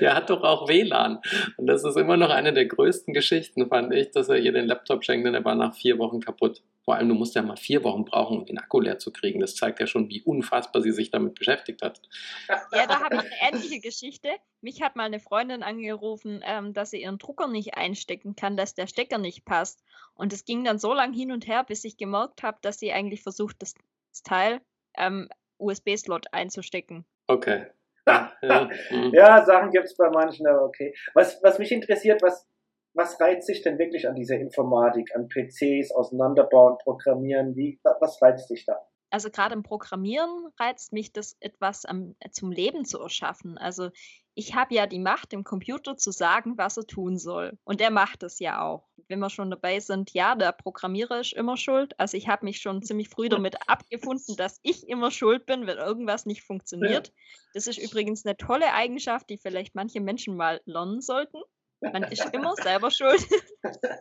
Der hat doch auch WLAN. Und das ist immer noch eine der größten Geschichten, fand ich, dass er ihr den Laptop schenkt und er war nach vier Wochen kaputt. Vor allem, du musst ja mal vier Wochen brauchen, um den Akku leer zu kriegen. Das zeigt ja schon, wie unfassbar sie sich damit beschäftigt hat. Ja, da habe ich eine ähnliche Geschichte. Mich hat mal eine Freundin angerufen, ähm, dass sie ihren Drucker nicht einstecken kann, dass der Stecker nicht passt. Und es ging dann so lang hin und her, bis ich gemerkt habe, dass sie eigentlich versucht, das, das Teil ähm, USB-Slot einzustecken. Okay. Ja, ja, hm. Ja, Sachen gibt es bei manchen, aber okay. Was, was mich interessiert, was, was reizt sich denn wirklich an dieser Informatik, an PCs, auseinanderbauen, programmieren? Wie, was reizt dich da? Also gerade im Programmieren reizt mich das etwas am, zum Leben zu erschaffen. Also ich habe ja die Macht, dem Computer zu sagen, was er tun soll. Und er macht es ja auch. Wenn wir schon dabei sind, ja, der Programmierer ist immer schuld. Also ich habe mich schon ziemlich früh damit abgefunden, dass ich immer schuld bin, wenn irgendwas nicht funktioniert. Das ist übrigens eine tolle Eigenschaft, die vielleicht manche Menschen mal lernen sollten. Man ist immer selber schuld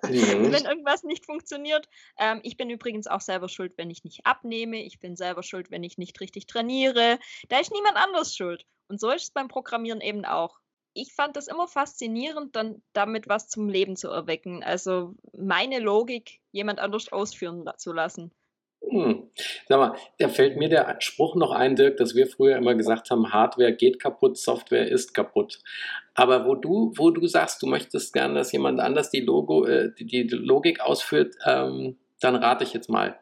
Mhm. wenn irgendwas nicht funktioniert. Ähm, ich bin übrigens auch selber schuld, wenn ich nicht abnehme. Ich bin selber schuld, wenn ich nicht richtig trainiere. Da ist niemand anders schuld. Und so ist es beim Programmieren eben auch. Ich fand das immer faszinierend, dann damit was zum Leben zu erwecken. Also meine Logik jemand anders ausführen zu lassen. Hm. Sag mal, da fällt mir der Spruch noch ein, Dirk, dass wir früher immer gesagt haben, Hardware geht kaputt, Software ist kaputt. Aber wo du, wo du sagst, du möchtest gerne, dass jemand anders die, Logo, äh, die, die Logik ausführt, ähm, dann rate ich jetzt mal.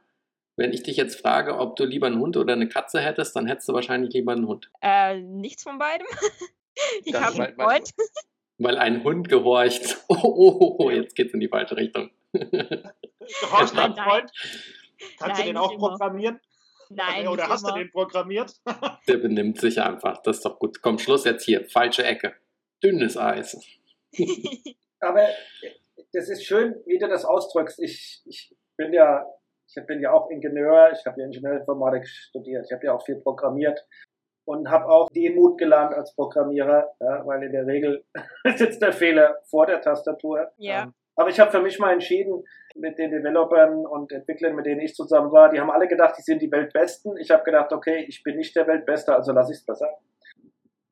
Wenn ich dich jetzt frage, ob du lieber einen Hund oder eine Katze hättest, dann hättest du wahrscheinlich lieber einen Hund. Äh, nichts von beidem. ich habe einen Freund. Weil ein Hund gehorcht. Oh, oh, oh, oh jetzt geht's in die falsche Richtung. Gehorcht dein Freund? Kannst Nein, du den auch programmieren? Nein, Oder hast immer. du den programmiert? Der benimmt sich einfach. Das ist doch gut. Komm, Schluss jetzt hier. Falsche Ecke. Dünnes Eis. Aber das ist schön, wie du das ausdrückst. Ich, ich bin ja, ich bin ja auch Ingenieur, ich habe ja Ingenieurinformatik studiert, ich habe ja auch viel programmiert und habe auch Demut gelernt als Programmierer, ja, weil in der Regel sitzt der Fehler vor der Tastatur. Ja. Aber ich habe für mich mal entschieden, mit den Developern und Entwicklern, mit denen ich zusammen war, die haben alle gedacht, die sind die Weltbesten. Ich habe gedacht, okay, ich bin nicht der Weltbeste, also lasse ich es besser.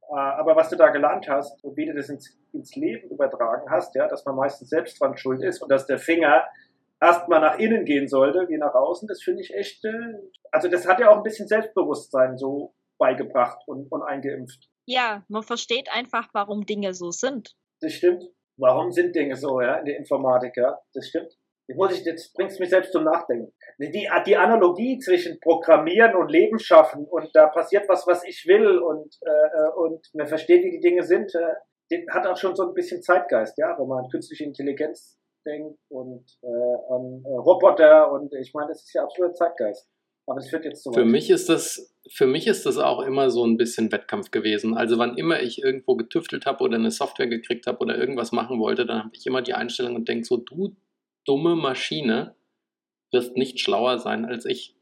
Äh, Aber was du da gelernt hast und wie du das ins, ins Leben übertragen hast, ja, dass man meistens selbst dran schuld ist und dass der Finger erstmal nach innen gehen sollte, wie nach außen, das finde ich echt, äh, also das hat ja auch ein bisschen Selbstbewusstsein so beigebracht und, und eingeimpft. ja, man versteht einfach, warum Dinge so sind. Das stimmt. Warum sind Dinge so, ja, in der Informatik, ja? Das stimmt. Jetzt muss ich, jetzt bringst mich selbst zum Nachdenken. Die, die Analogie zwischen Programmieren und Leben schaffen und da passiert was, was ich will und, äh, und man versteht, wie die Dinge sind, äh, die hat auch schon so ein bisschen Zeitgeist, ja, wenn man an künstliche Intelligenz denkt und äh, an äh, Roboter und ich meine, das ist ja absoluter Zeitgeist. Aber es führt jetzt zu Für weit. mich ist das, für mich ist das auch immer so ein bisschen Wettkampf gewesen. Also wann immer ich irgendwo getüftelt habe oder eine Software gekriegt habe oder irgendwas machen wollte, dann habe ich immer die Einstellung und denke so, du dumme Maschine wirst nicht schlauer sein als ich.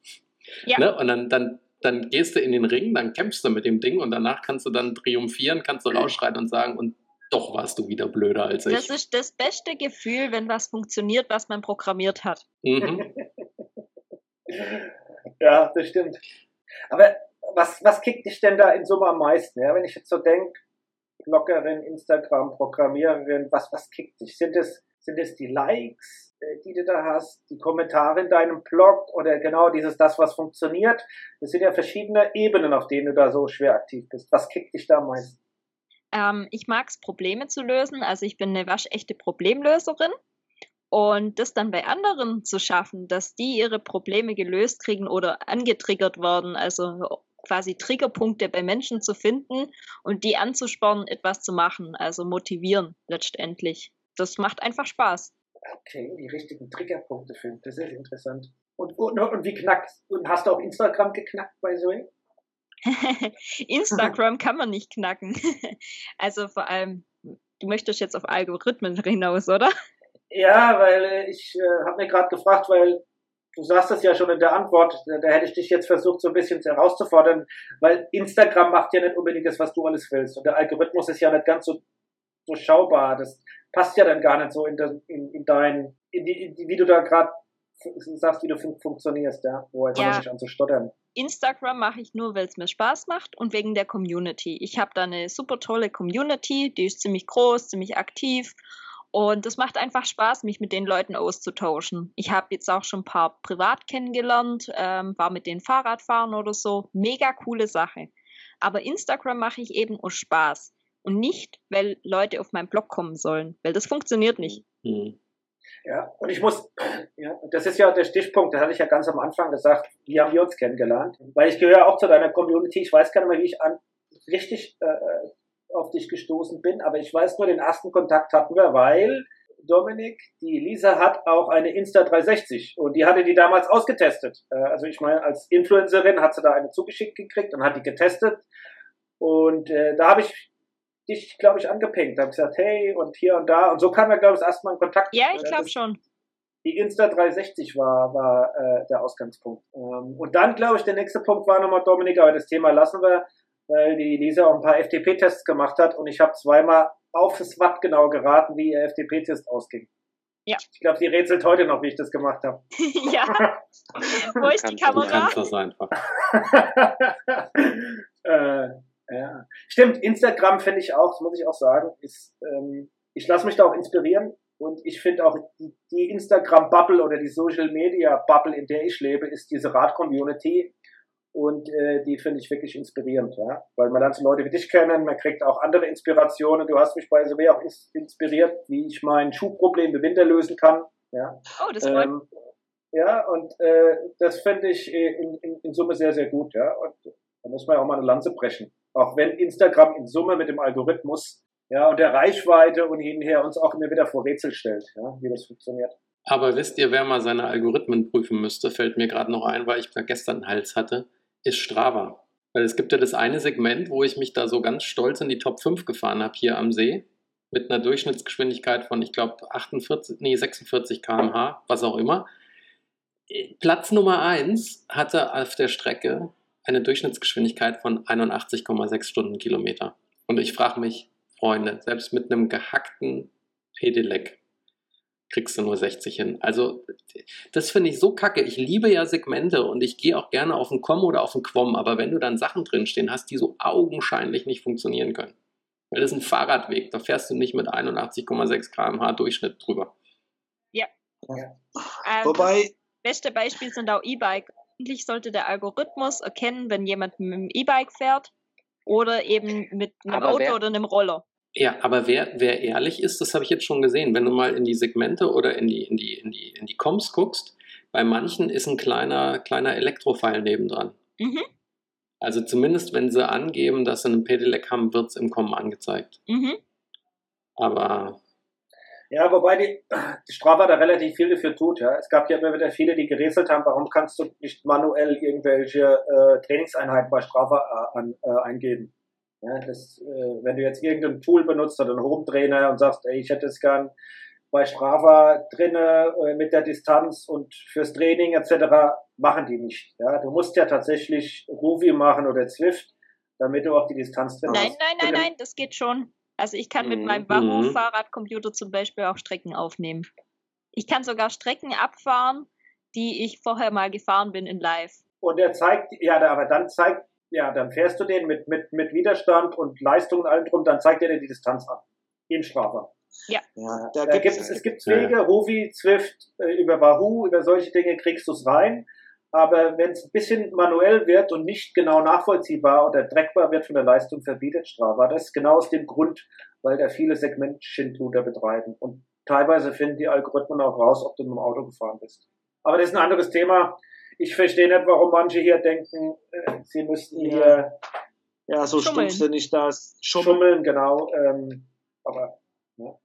Ja. Ne? Und dann, dann, dann gehst du in den Ring, dann kämpfst du mit dem Ding und danach kannst du dann triumphieren, kannst du rausschreien und sagen, und doch warst du wieder blöder als ich. Das ist das beste Gefühl, wenn was funktioniert, was man programmiert hat. Mhm. Ja, das stimmt. Aber was, was kickt dich denn da in Summe am meisten? Ja, wenn ich jetzt so denke, Bloggerin, Instagram, Programmiererin, was, was kickt dich? Sind es, sind es die Likes, die du da hast, die Kommentare in deinem Blog oder genau dieses, das, was funktioniert? Das sind ja verschiedene Ebenen, auf denen du da so schwer aktiv bist. Was kickt dich da am meisten? Ähm, ich mag es, Probleme zu lösen. Also ich bin eine waschechte Problemlöserin. Und das dann bei anderen zu schaffen, dass die ihre Probleme gelöst kriegen oder angetriggert werden, also quasi Triggerpunkte bei Menschen zu finden und die anzuspornen, etwas zu machen, also motivieren letztendlich. Das macht einfach Spaß. Okay, die richtigen Triggerpunkte finden. Das ist interessant. Und, und, und wie knackt? Und hast du auch Instagram geknackt bei Zoe? Instagram kann man nicht knacken. also vor allem, du möchtest jetzt auf Algorithmen hinaus, oder? Ja, weil ich äh, habe mir gerade gefragt, weil du sagst es ja schon in der Antwort, da, da, hätte ich dich jetzt versucht, so ein bisschen herauszufordern, weil Instagram macht ja nicht unbedingt das, was du alles willst. Und der Algorithmus ist ja nicht ganz so durchschaubar. Das passt ja dann gar nicht so in, de, in, in dein, in die, in die, wie du da gerade sagst, wie du fun funktionierst, ja. Wo jetzt ja. an zu stottern. Instagram mache ich nur, weil es mir Spaß macht und wegen der Community. Ich habe da eine super tolle Community, die ist ziemlich groß, ziemlich aktiv und es macht einfach Spaß, mich mit den Leuten auszutauschen. Ich habe jetzt auch schon ein paar privat kennengelernt, ähm, war mit den Fahrradfahren oder so. Mega coole Sache. Aber Instagram mache ich eben aus Spaß und nicht, weil Leute auf meinen Blog kommen sollen, weil das funktioniert nicht. Mhm. Ja, und ich muss, ja, das ist ja der Stichpunkt, das hatte ich ja ganz am Anfang gesagt, wie haben wir uns kennengelernt? Weil ich gehöre auch zu deiner Community, ich weiß gar nicht mehr, wie ich an, richtig äh, auf dich gestoßen bin, aber ich weiß nur, den ersten Kontakt hatten wir, weil Dominik, die Lisa hat auch eine Insta360 und die hatte die damals ausgetestet. Äh, also ich meine, als Influencerin hat sie da eine zugeschickt gekriegt und hat die getestet und äh, da habe ich dich, glaube ich, angepinkt. Da habe gesagt, hey und hier und da und so kam wir, glaube ich, erstmal in Kontakt. Ja, ich glaube schon. Die Insta360 war, war äh, der Ausgangspunkt. Ähm, und dann, glaube ich, der nächste Punkt war nochmal, Dominik, aber das Thema lassen wir weil die Lisa auch ein paar FTP-Tests gemacht hat und ich habe zweimal auf das Watt genau geraten, wie ihr FTP-Test ausging. Ja. Ich glaube, sie rätselt heute noch, wie ich das gemacht habe. ja. Wo ist die Kamera? Das einfach. äh, ja. Stimmt, Instagram finde ich auch, das muss ich auch sagen, ist, ähm, ich lasse mich da auch inspirieren und ich finde auch die, die Instagram-Bubble oder die Social-Media-Bubble, in der ich lebe, ist diese Rad-Community und äh, die finde ich wirklich inspirierend, ja, weil man dann so Leute wie dich kennen, man kriegt auch andere Inspirationen. Du hast mich bei SOW auch inspiriert, wie ich mein Schuhproblem im Winter lösen kann, ja. Oh, das freut ähm, Ja, und äh, das finde ich äh, in, in, in Summe sehr, sehr gut, ja. Und da muss man ja auch mal eine Lanze brechen. Auch wenn Instagram in Summe mit dem Algorithmus, ja, und der Reichweite und hinher uns auch immer wieder vor Rätsel stellt, ja, wie das funktioniert. Aber wisst ihr, wer mal seine Algorithmen prüfen müsste, fällt mir gerade noch ein, weil ich da gestern einen Hals hatte ist Strava. Weil es gibt ja das eine Segment, wo ich mich da so ganz stolz in die Top 5 gefahren habe hier am See. Mit einer Durchschnittsgeschwindigkeit von, ich glaube, 48, nee, 46 km/h, was auch immer. Platz Nummer 1 hatte auf der Strecke eine Durchschnittsgeschwindigkeit von 81,6 Stundenkilometer. Und ich frage mich, Freunde, selbst mit einem gehackten Pedelec kriegst du nur 60 hin. Also das finde ich so kacke. Ich liebe ja Segmente und ich gehe auch gerne auf den Com oder auf den Quom, aber wenn du dann Sachen drinstehen hast, die so augenscheinlich nicht funktionieren können. Weil das ist ein Fahrradweg, da fährst du nicht mit 81,6 km/h Durchschnitt drüber. Ja. ja. Ähm, Wobei. beste Beispiel sind auch E-Bike. Eigentlich sollte der Algorithmus erkennen, wenn jemand mit einem E-Bike fährt oder eben mit einem aber Auto oder einem Roller. Ja, aber wer, wer ehrlich ist, das habe ich jetzt schon gesehen. Wenn du mal in die Segmente oder in die, in die, in die, in die Comps guckst, bei manchen ist ein kleiner, kleiner Elektrofile nebendran. Mhm. Also zumindest, wenn sie angeben, dass sie einen Pedelec haben, wird es im Com angezeigt. Mhm. Aber. Ja, wobei die, die Strava da relativ viel dafür tut. Ja. Es gab ja immer wieder viele, die gerätselt haben, warum kannst du nicht manuell irgendwelche äh, Trainingseinheiten bei Strava äh, an, äh, eingeben. Ja, das, äh, wenn du jetzt irgendein Tool benutzt oder einen Home-Trainer und sagst, ey, ich hätte es gern bei Strava drinne äh, mit der Distanz und fürs Training etc. machen die nicht. Ja, du musst ja tatsächlich Ruvi machen oder Zwift, damit du auch die Distanz drin nein, hast. Nein, nein, nein, nein, das geht schon. Also ich kann mit mhm. meinem Wahoo-Fahrradcomputer zum Beispiel auch Strecken aufnehmen. Ich kann sogar Strecken abfahren, die ich vorher mal gefahren bin in Live. Und er zeigt, ja, aber dann zeigt ja, dann fährst du den mit, mit, mit Widerstand und Leistung und allem drum, dann zeigt er dir die Distanz an. In Strava. Ja. ja da, da gibt es, es gibt Wege, ja. Ruvi, Zwift, äh, über Wahoo, über solche Dinge kriegst du es rein. Aber wenn es ein bisschen manuell wird und nicht genau nachvollziehbar oder dreckbar wird von der Leistung, verbietet Strava. Das genau aus dem Grund, weil da viele Segment-Schindluder betreiben. Und teilweise finden die Algorithmen auch raus, ob du mit dem Auto gefahren bist. Aber das ist ein anderes Thema ich verstehe nicht, warum manche hier denken, äh, sie müssten hier ja, so stumpfsinnig das schummeln, schummeln genau. Ähm, aber.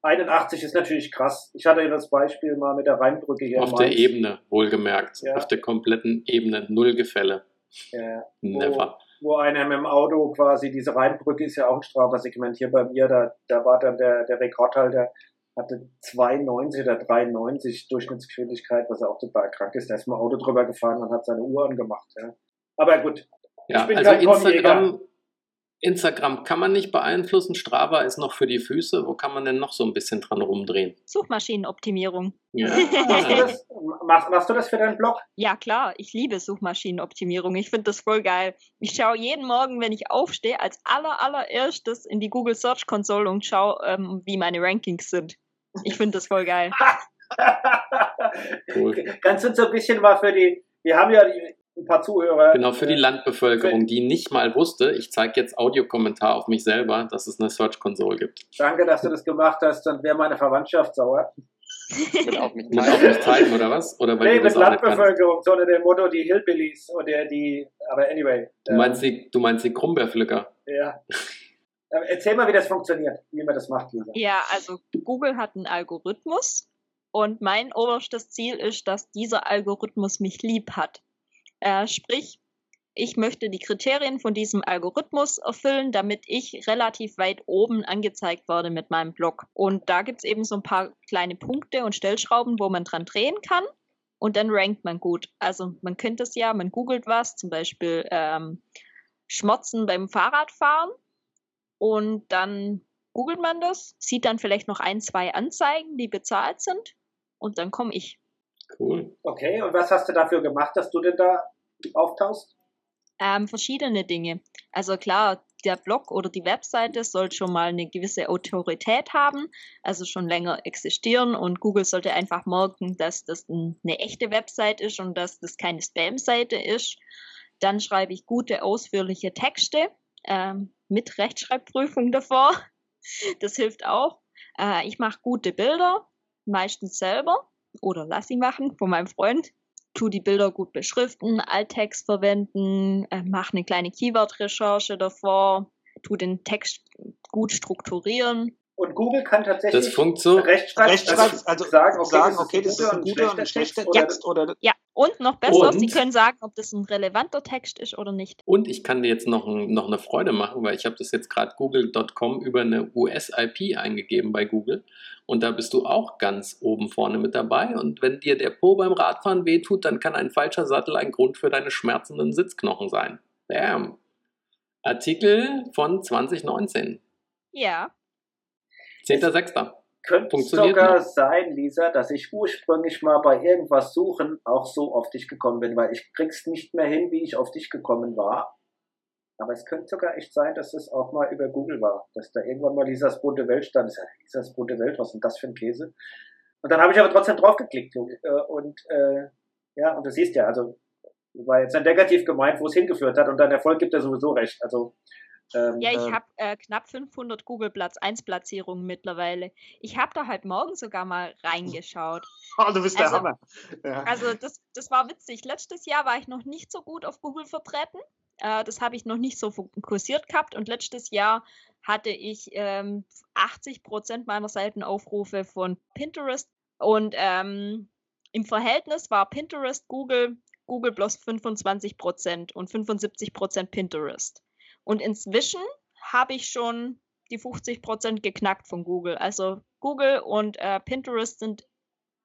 81 ist natürlich krass. Ich hatte ja das Beispiel mal mit der Rheinbrücke hier. Auf der. Ebene, wohlgemerkt. Ja. Auf der kompletten Ebene. Null Gefälle. Ja, Never. wo einer mit dem Auto quasi, diese Rheinbrücke ist ja auch ein Strafversegment hier bei mir, da, da war dann der, der Rekordhalter, hatte 2,90 oder 3,90 Durchschnittsgeschwindigkeit, was auch total krank ist. Da ist mal Auto drüber gefahren und hat seine Uhr angemacht. Ja. Aber gut, Ja, bin also Instagram, Instagram kann man nicht beeinflussen. Strava ist noch für die Füße. Wo kann man denn noch so ein bisschen dran rumdrehen? Suchmaschinenoptimierung. Ja. machst, du das, machst, machst du das für deinen Blog? Ja, klar, ich liebe Suchmaschinenoptimierung. Ich finde das voll geil. Ich schaue jeden Morgen, wenn ich aufstehe, als aller, allererstes in die Google Search Console und schaue, ähm, wie meine Rankings sind. Ich finde das voll geil. Cool. Kannst du uns so ein bisschen mal für die, wir haben ja die, ein paar Zuhörer. Genau, für die äh, Landbevölkerung, die nicht mal wusste, ich zeige jetzt Audiokommentar auf mich selber, dass es eine Search Console gibt. Danke, dass du das gemacht hast, dann wäre meine Verwandtschaft sauer. Mit auf mich, mit auf mich zeigen, oder was? Oder weil Nee, mit auch nicht? Landbevölkerung, so unter dem Motto die Hillbillies oder die, aber anyway. Du meinst die, du meinst die Krummbeerpflücker? Ja. Erzähl mal, wie das funktioniert, wie man das macht, Lisa. Ja, also Google hat einen Algorithmus und mein oberstes Ziel ist, dass dieser Algorithmus mich lieb hat. Äh, sprich, ich möchte die Kriterien von diesem Algorithmus erfüllen, damit ich relativ weit oben angezeigt werde mit meinem Blog. Und da gibt es eben so ein paar kleine Punkte und Stellschrauben, wo man dran drehen kann. Und dann rankt man gut. Also man kennt es ja, man googelt was, zum Beispiel ähm, Schmotzen beim Fahrradfahren. Und dann googelt man das, sieht dann vielleicht noch ein, zwei Anzeigen, die bezahlt sind. Und dann komme ich. Cool. Okay, und was hast du dafür gemacht, dass du denn da auftauchst? Ähm, verschiedene Dinge. Also klar, der Blog oder die Webseite soll schon mal eine gewisse Autorität haben, also schon länger existieren und Google sollte einfach merken, dass das ein, eine echte Website ist und dass das keine Spam-Seite ist. Dann schreibe ich gute, ausführliche Texte ähm, mit Rechtschreibprüfung davor. Das hilft auch. Äh, ich mache gute Bilder, meistens selber oder lass sie machen von meinem Freund tu die Bilder gut beschriften, Alttext verwenden, äh, mach eine kleine Keyword-Recherche davor, tu den Text gut strukturieren. Und Google kann tatsächlich Das funkt so. Rechtschreib, Rechtschreib, also sagen, okay, sagen, das, okay, das ist ein guter und ein schlechter oder- Text oder Ja, und noch besser, Und? sie können sagen, ob das ein relevanter Text ist oder nicht. Und ich kann dir jetzt noch, ein, noch eine Freude machen, weil ich habe das jetzt gerade google.com über eine US-IP eingegeben bei Google. Und da bist du auch ganz oben vorne mit dabei. Und wenn dir der Po beim Radfahren wehtut, dann kann ein falscher Sattel ein Grund für deine schmerzenden Sitzknochen sein. Bam. Artikel von 2019. Ja, 10.06. Könnte sogar noch. sein, Lisa, dass ich ursprünglich mal bei irgendwas suchen auch so auf dich gekommen bin, weil ich krieg's nicht mehr hin, wie ich auf dich gekommen war. Aber es könnte sogar echt sein, dass es auch mal über Google war, dass da irgendwann mal Lisas bunte Welt stand. Ich sag, Lisas bunte Welt, was ist denn das für ein Käse? Und dann habe ich aber trotzdem draufgeklickt. äh, Und äh, ja, und du siehst ja, also war jetzt ein negativ gemeint, wo es hingeführt hat und dein Erfolg gibt ja sowieso recht. Also ähm, ja, ich äh, habe äh, knapp 500 Google Platz 1 Platzierungen mittlerweile. Ich habe da halt morgen sogar mal reingeschaut. Oh, du bist der Also- Hammer. Ja. Also das, das war witzig. Letztes Jahr war ich noch nicht so gut auf Google vertreten. Äh, das habe ich noch nicht so fokussiert gehabt. Und letztes Jahr hatte ich ähm, 80 Prozent meiner Seitenaufrufe von Pinterest. Und ähm, im Verhältnis war Pinterest Google, Google bloß 25 Prozent und 75 Prozent Pinterest. Und inzwischen habe ich schon die 50 Prozent geknackt von Google. Also Google und äh, Pinterest sind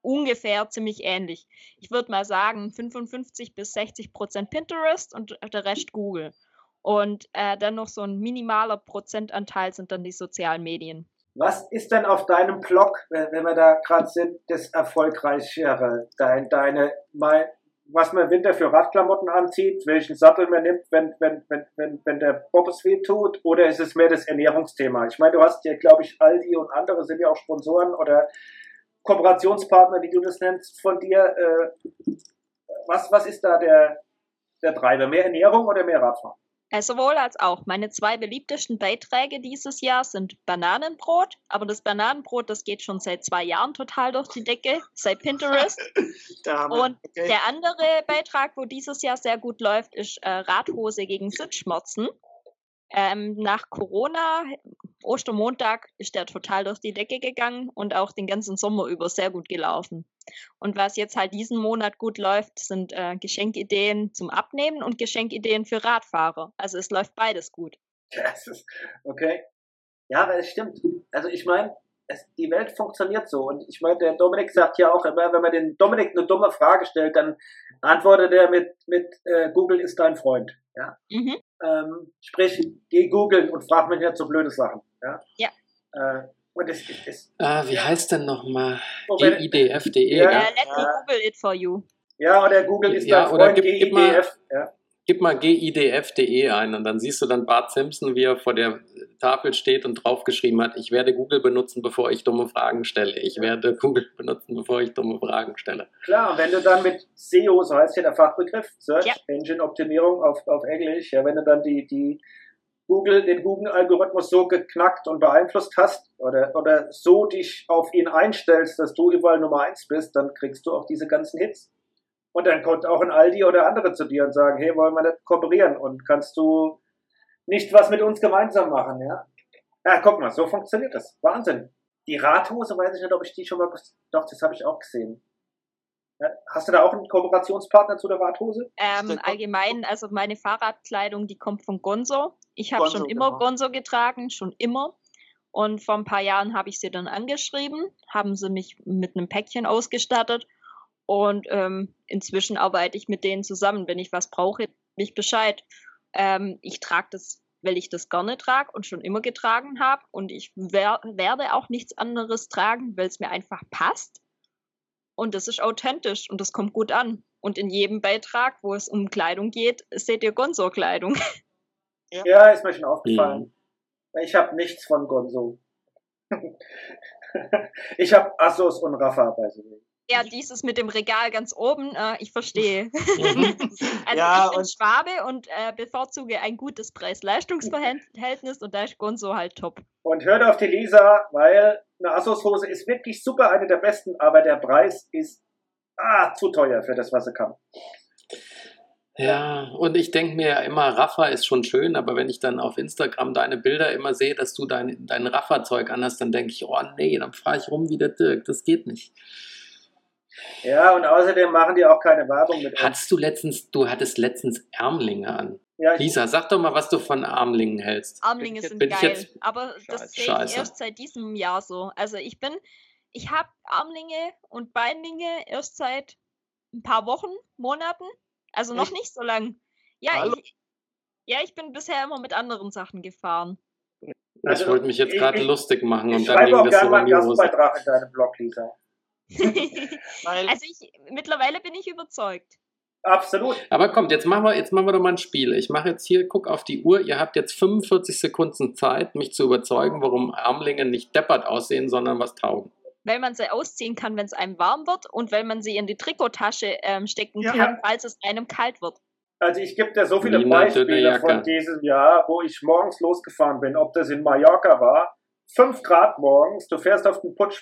ungefähr ziemlich ähnlich. Ich würde mal sagen 55 bis 60 Prozent Pinterest und der Rest Google. Und äh, dann noch so ein minimaler Prozentanteil sind dann die sozialen Medien. Was ist denn auf deinem Blog, wenn wir da gerade sind, das Erfolgreichere? Dein, deine, mal, was man im Winter für Radklamotten anzieht, welchen Sattel man nimmt, wenn, wenn, wenn, wenn, wenn der Bobbes weh tut, oder ist es mehr das Ernährungsthema? Ich meine, du hast ja, glaube ich, Aldi und andere sind ja auch Sponsoren oder Kooperationspartner, wie du das nennst, von dir. Äh, was, was ist da der, der Treiber? Mehr Ernährung oder mehr Radfahren? Äh, sowohl als auch. Meine zwei beliebtesten Beiträge dieses Jahr sind Bananenbrot, aber das Bananenbrot, das geht schon seit zwei Jahren total durch die Decke, seit Pinterest. Und okay. Der andere Beitrag, wo dieses Jahr sehr gut läuft, ist äh, Radhose gegen Sitzschmerzen. Ähm, nach Corona, Ostermontag, ist der total durch die Decke gegangen und auch den ganzen Sommer über sehr gut gelaufen. Und was jetzt halt diesen Monat gut läuft, sind äh, Geschenkideen zum Abnehmen und Geschenkideen für Radfahrer. Also es läuft beides gut. Ist, okay. Ja, das stimmt. Also ich meine, die Welt funktioniert so. Und ich meine, der Dominik sagt ja auch immer, wenn man den Dominik eine dumme Frage stellt, dann antwortet er mit, mit äh, Google ist dein Freund. Ja. Mhm. Ähm, sprich, geh googeln und frag mich nicht so blöde Sachen. Ja. Ja. Äh, und es ist. es- Ah, wie heißt denn nochmal? Oh, GIDF.de. Ja. Äh, gell? let me Ja. Google it for you. Ja, oder Google ist Ja, dein oder gib- gib mal-. Ja. Gib mal GIDF.de ein und dann siehst du dann Bart Simpson, wie er vor der Tafel steht und draufgeschrieben hat, ich werde Google benutzen, bevor ich dumme Fragen stelle. Ich werde Google benutzen, bevor ich dumme Fragen stelle. Klar, und wenn du dann mit SEO, so heißt ja der Fachbegriff, Search Ja. Engine Optimierung auf, auf Englisch, ja, wenn du dann die, die Google, den Google-Algorithmus so geknackt und beeinflusst hast oder, oder so dich auf ihn einstellst, dass du überall Nummer eins bist, dann kriegst du auch diese ganzen Hits. Und dann kommt auch ein Aldi oder andere zu dir und sagen, hey, wollen wir nicht kooperieren und kannst du nicht was mit uns gemeinsam machen, ja? Ja, guck mal, so funktioniert das. Wahnsinn. Die Radhose, weiß ich nicht, ob ich die schon mal, doch, das habe ich auch gesehen. Hast du da auch einen Kooperationspartner zu der Radhose? Ähm, allgemein, also meine Fahrradkleidung, die kommt von Gonzo. Ich habe schon immer genau. Gonzo getragen, schon immer. Und vor ein paar Jahren habe ich sie dann angeschrieben, haben sie mich mit einem Päckchen ausgestattet. Und ähm, inzwischen arbeite ich mit denen zusammen. Wenn ich was brauche, mich Bescheid. Ähm, ich trage das, weil ich das gerne trage und schon immer getragen habe. Und ich wer werde auch nichts anderes tragen, weil es mir einfach passt. Und das ist authentisch und das kommt gut an. Und in jedem Beitrag, wo es um Kleidung geht, seht ihr Gonzo-Kleidung. Ja, ist mir schon aufgefallen. Ich habe nichts von Gonzo. ich habe Assos und Rafa bei so. Ja, dieses mit dem Regal ganz oben, äh, ich verstehe. Mhm. Also Ja, ich bin und- Schwabe und äh, bevorzuge ein gutes Preis-Leistungs-Verhältnis und da ist Gonzo halt top. Und hört auf die Lisa, weil eine Assos-Hose ist wirklich super, eine der besten, aber der Preis ist ah, zu teuer für das, was sie kann. Ja, und ich denke mir ja immer, Raffa ist schon schön, aber wenn ich dann auf Instagram deine Bilder immer sehe, dass du dein, dein Raffa-Zeug anhast, dann denke ich, oh nee, dann fahre ich rum wie der Dirk. Das geht nicht. Ja, und außerdem machen die auch keine Werbung mit. Hattest du letztens, du hattest letztens Ärmlinge an. Ja, ich, Lisa, sag doch mal, was du von Armlingen hältst. Armlinge ich- sind bin ich geil, jetzt- aber das Scheiße. sehe ich erst seit diesem Jahr so. Also ich bin, ich habe Armlinge und Beinlinge erst seit ein paar Wochen, Monaten, also noch Echt? nicht so lang. Ja, Hallo? ich, ja, ich bin bisher immer mit anderen Sachen gefahren. Ich Also, wollte mich jetzt ich- gerade ich- lustig machen ich und dann ging das so in die Hose. Gastbeitrag in deinem Blog, Lisa. Weil, also ich, mittlerweile bin ich überzeugt. Absolut. Aber kommt, jetzt machen wir, jetzt machen wir doch mal ein Spiel. Ich mache jetzt hier, guck auf die Uhr. Ihr habt jetzt 45 Sekunden Zeit, mich zu überzeugen, warum Armlinge nicht deppert aussehen, sondern was taugen. Weil man sie ausziehen kann, wenn es einem warm wird und weil man sie in die Trikottasche ähm, stecken Ja. kann, falls es einem kalt wird. Also ich gebe dir so viele Wie Beispiele von diesem Jahr, wo ich morgens losgefahren bin, ob das in Mallorca war, 5 Grad morgens, du fährst auf den Putsch,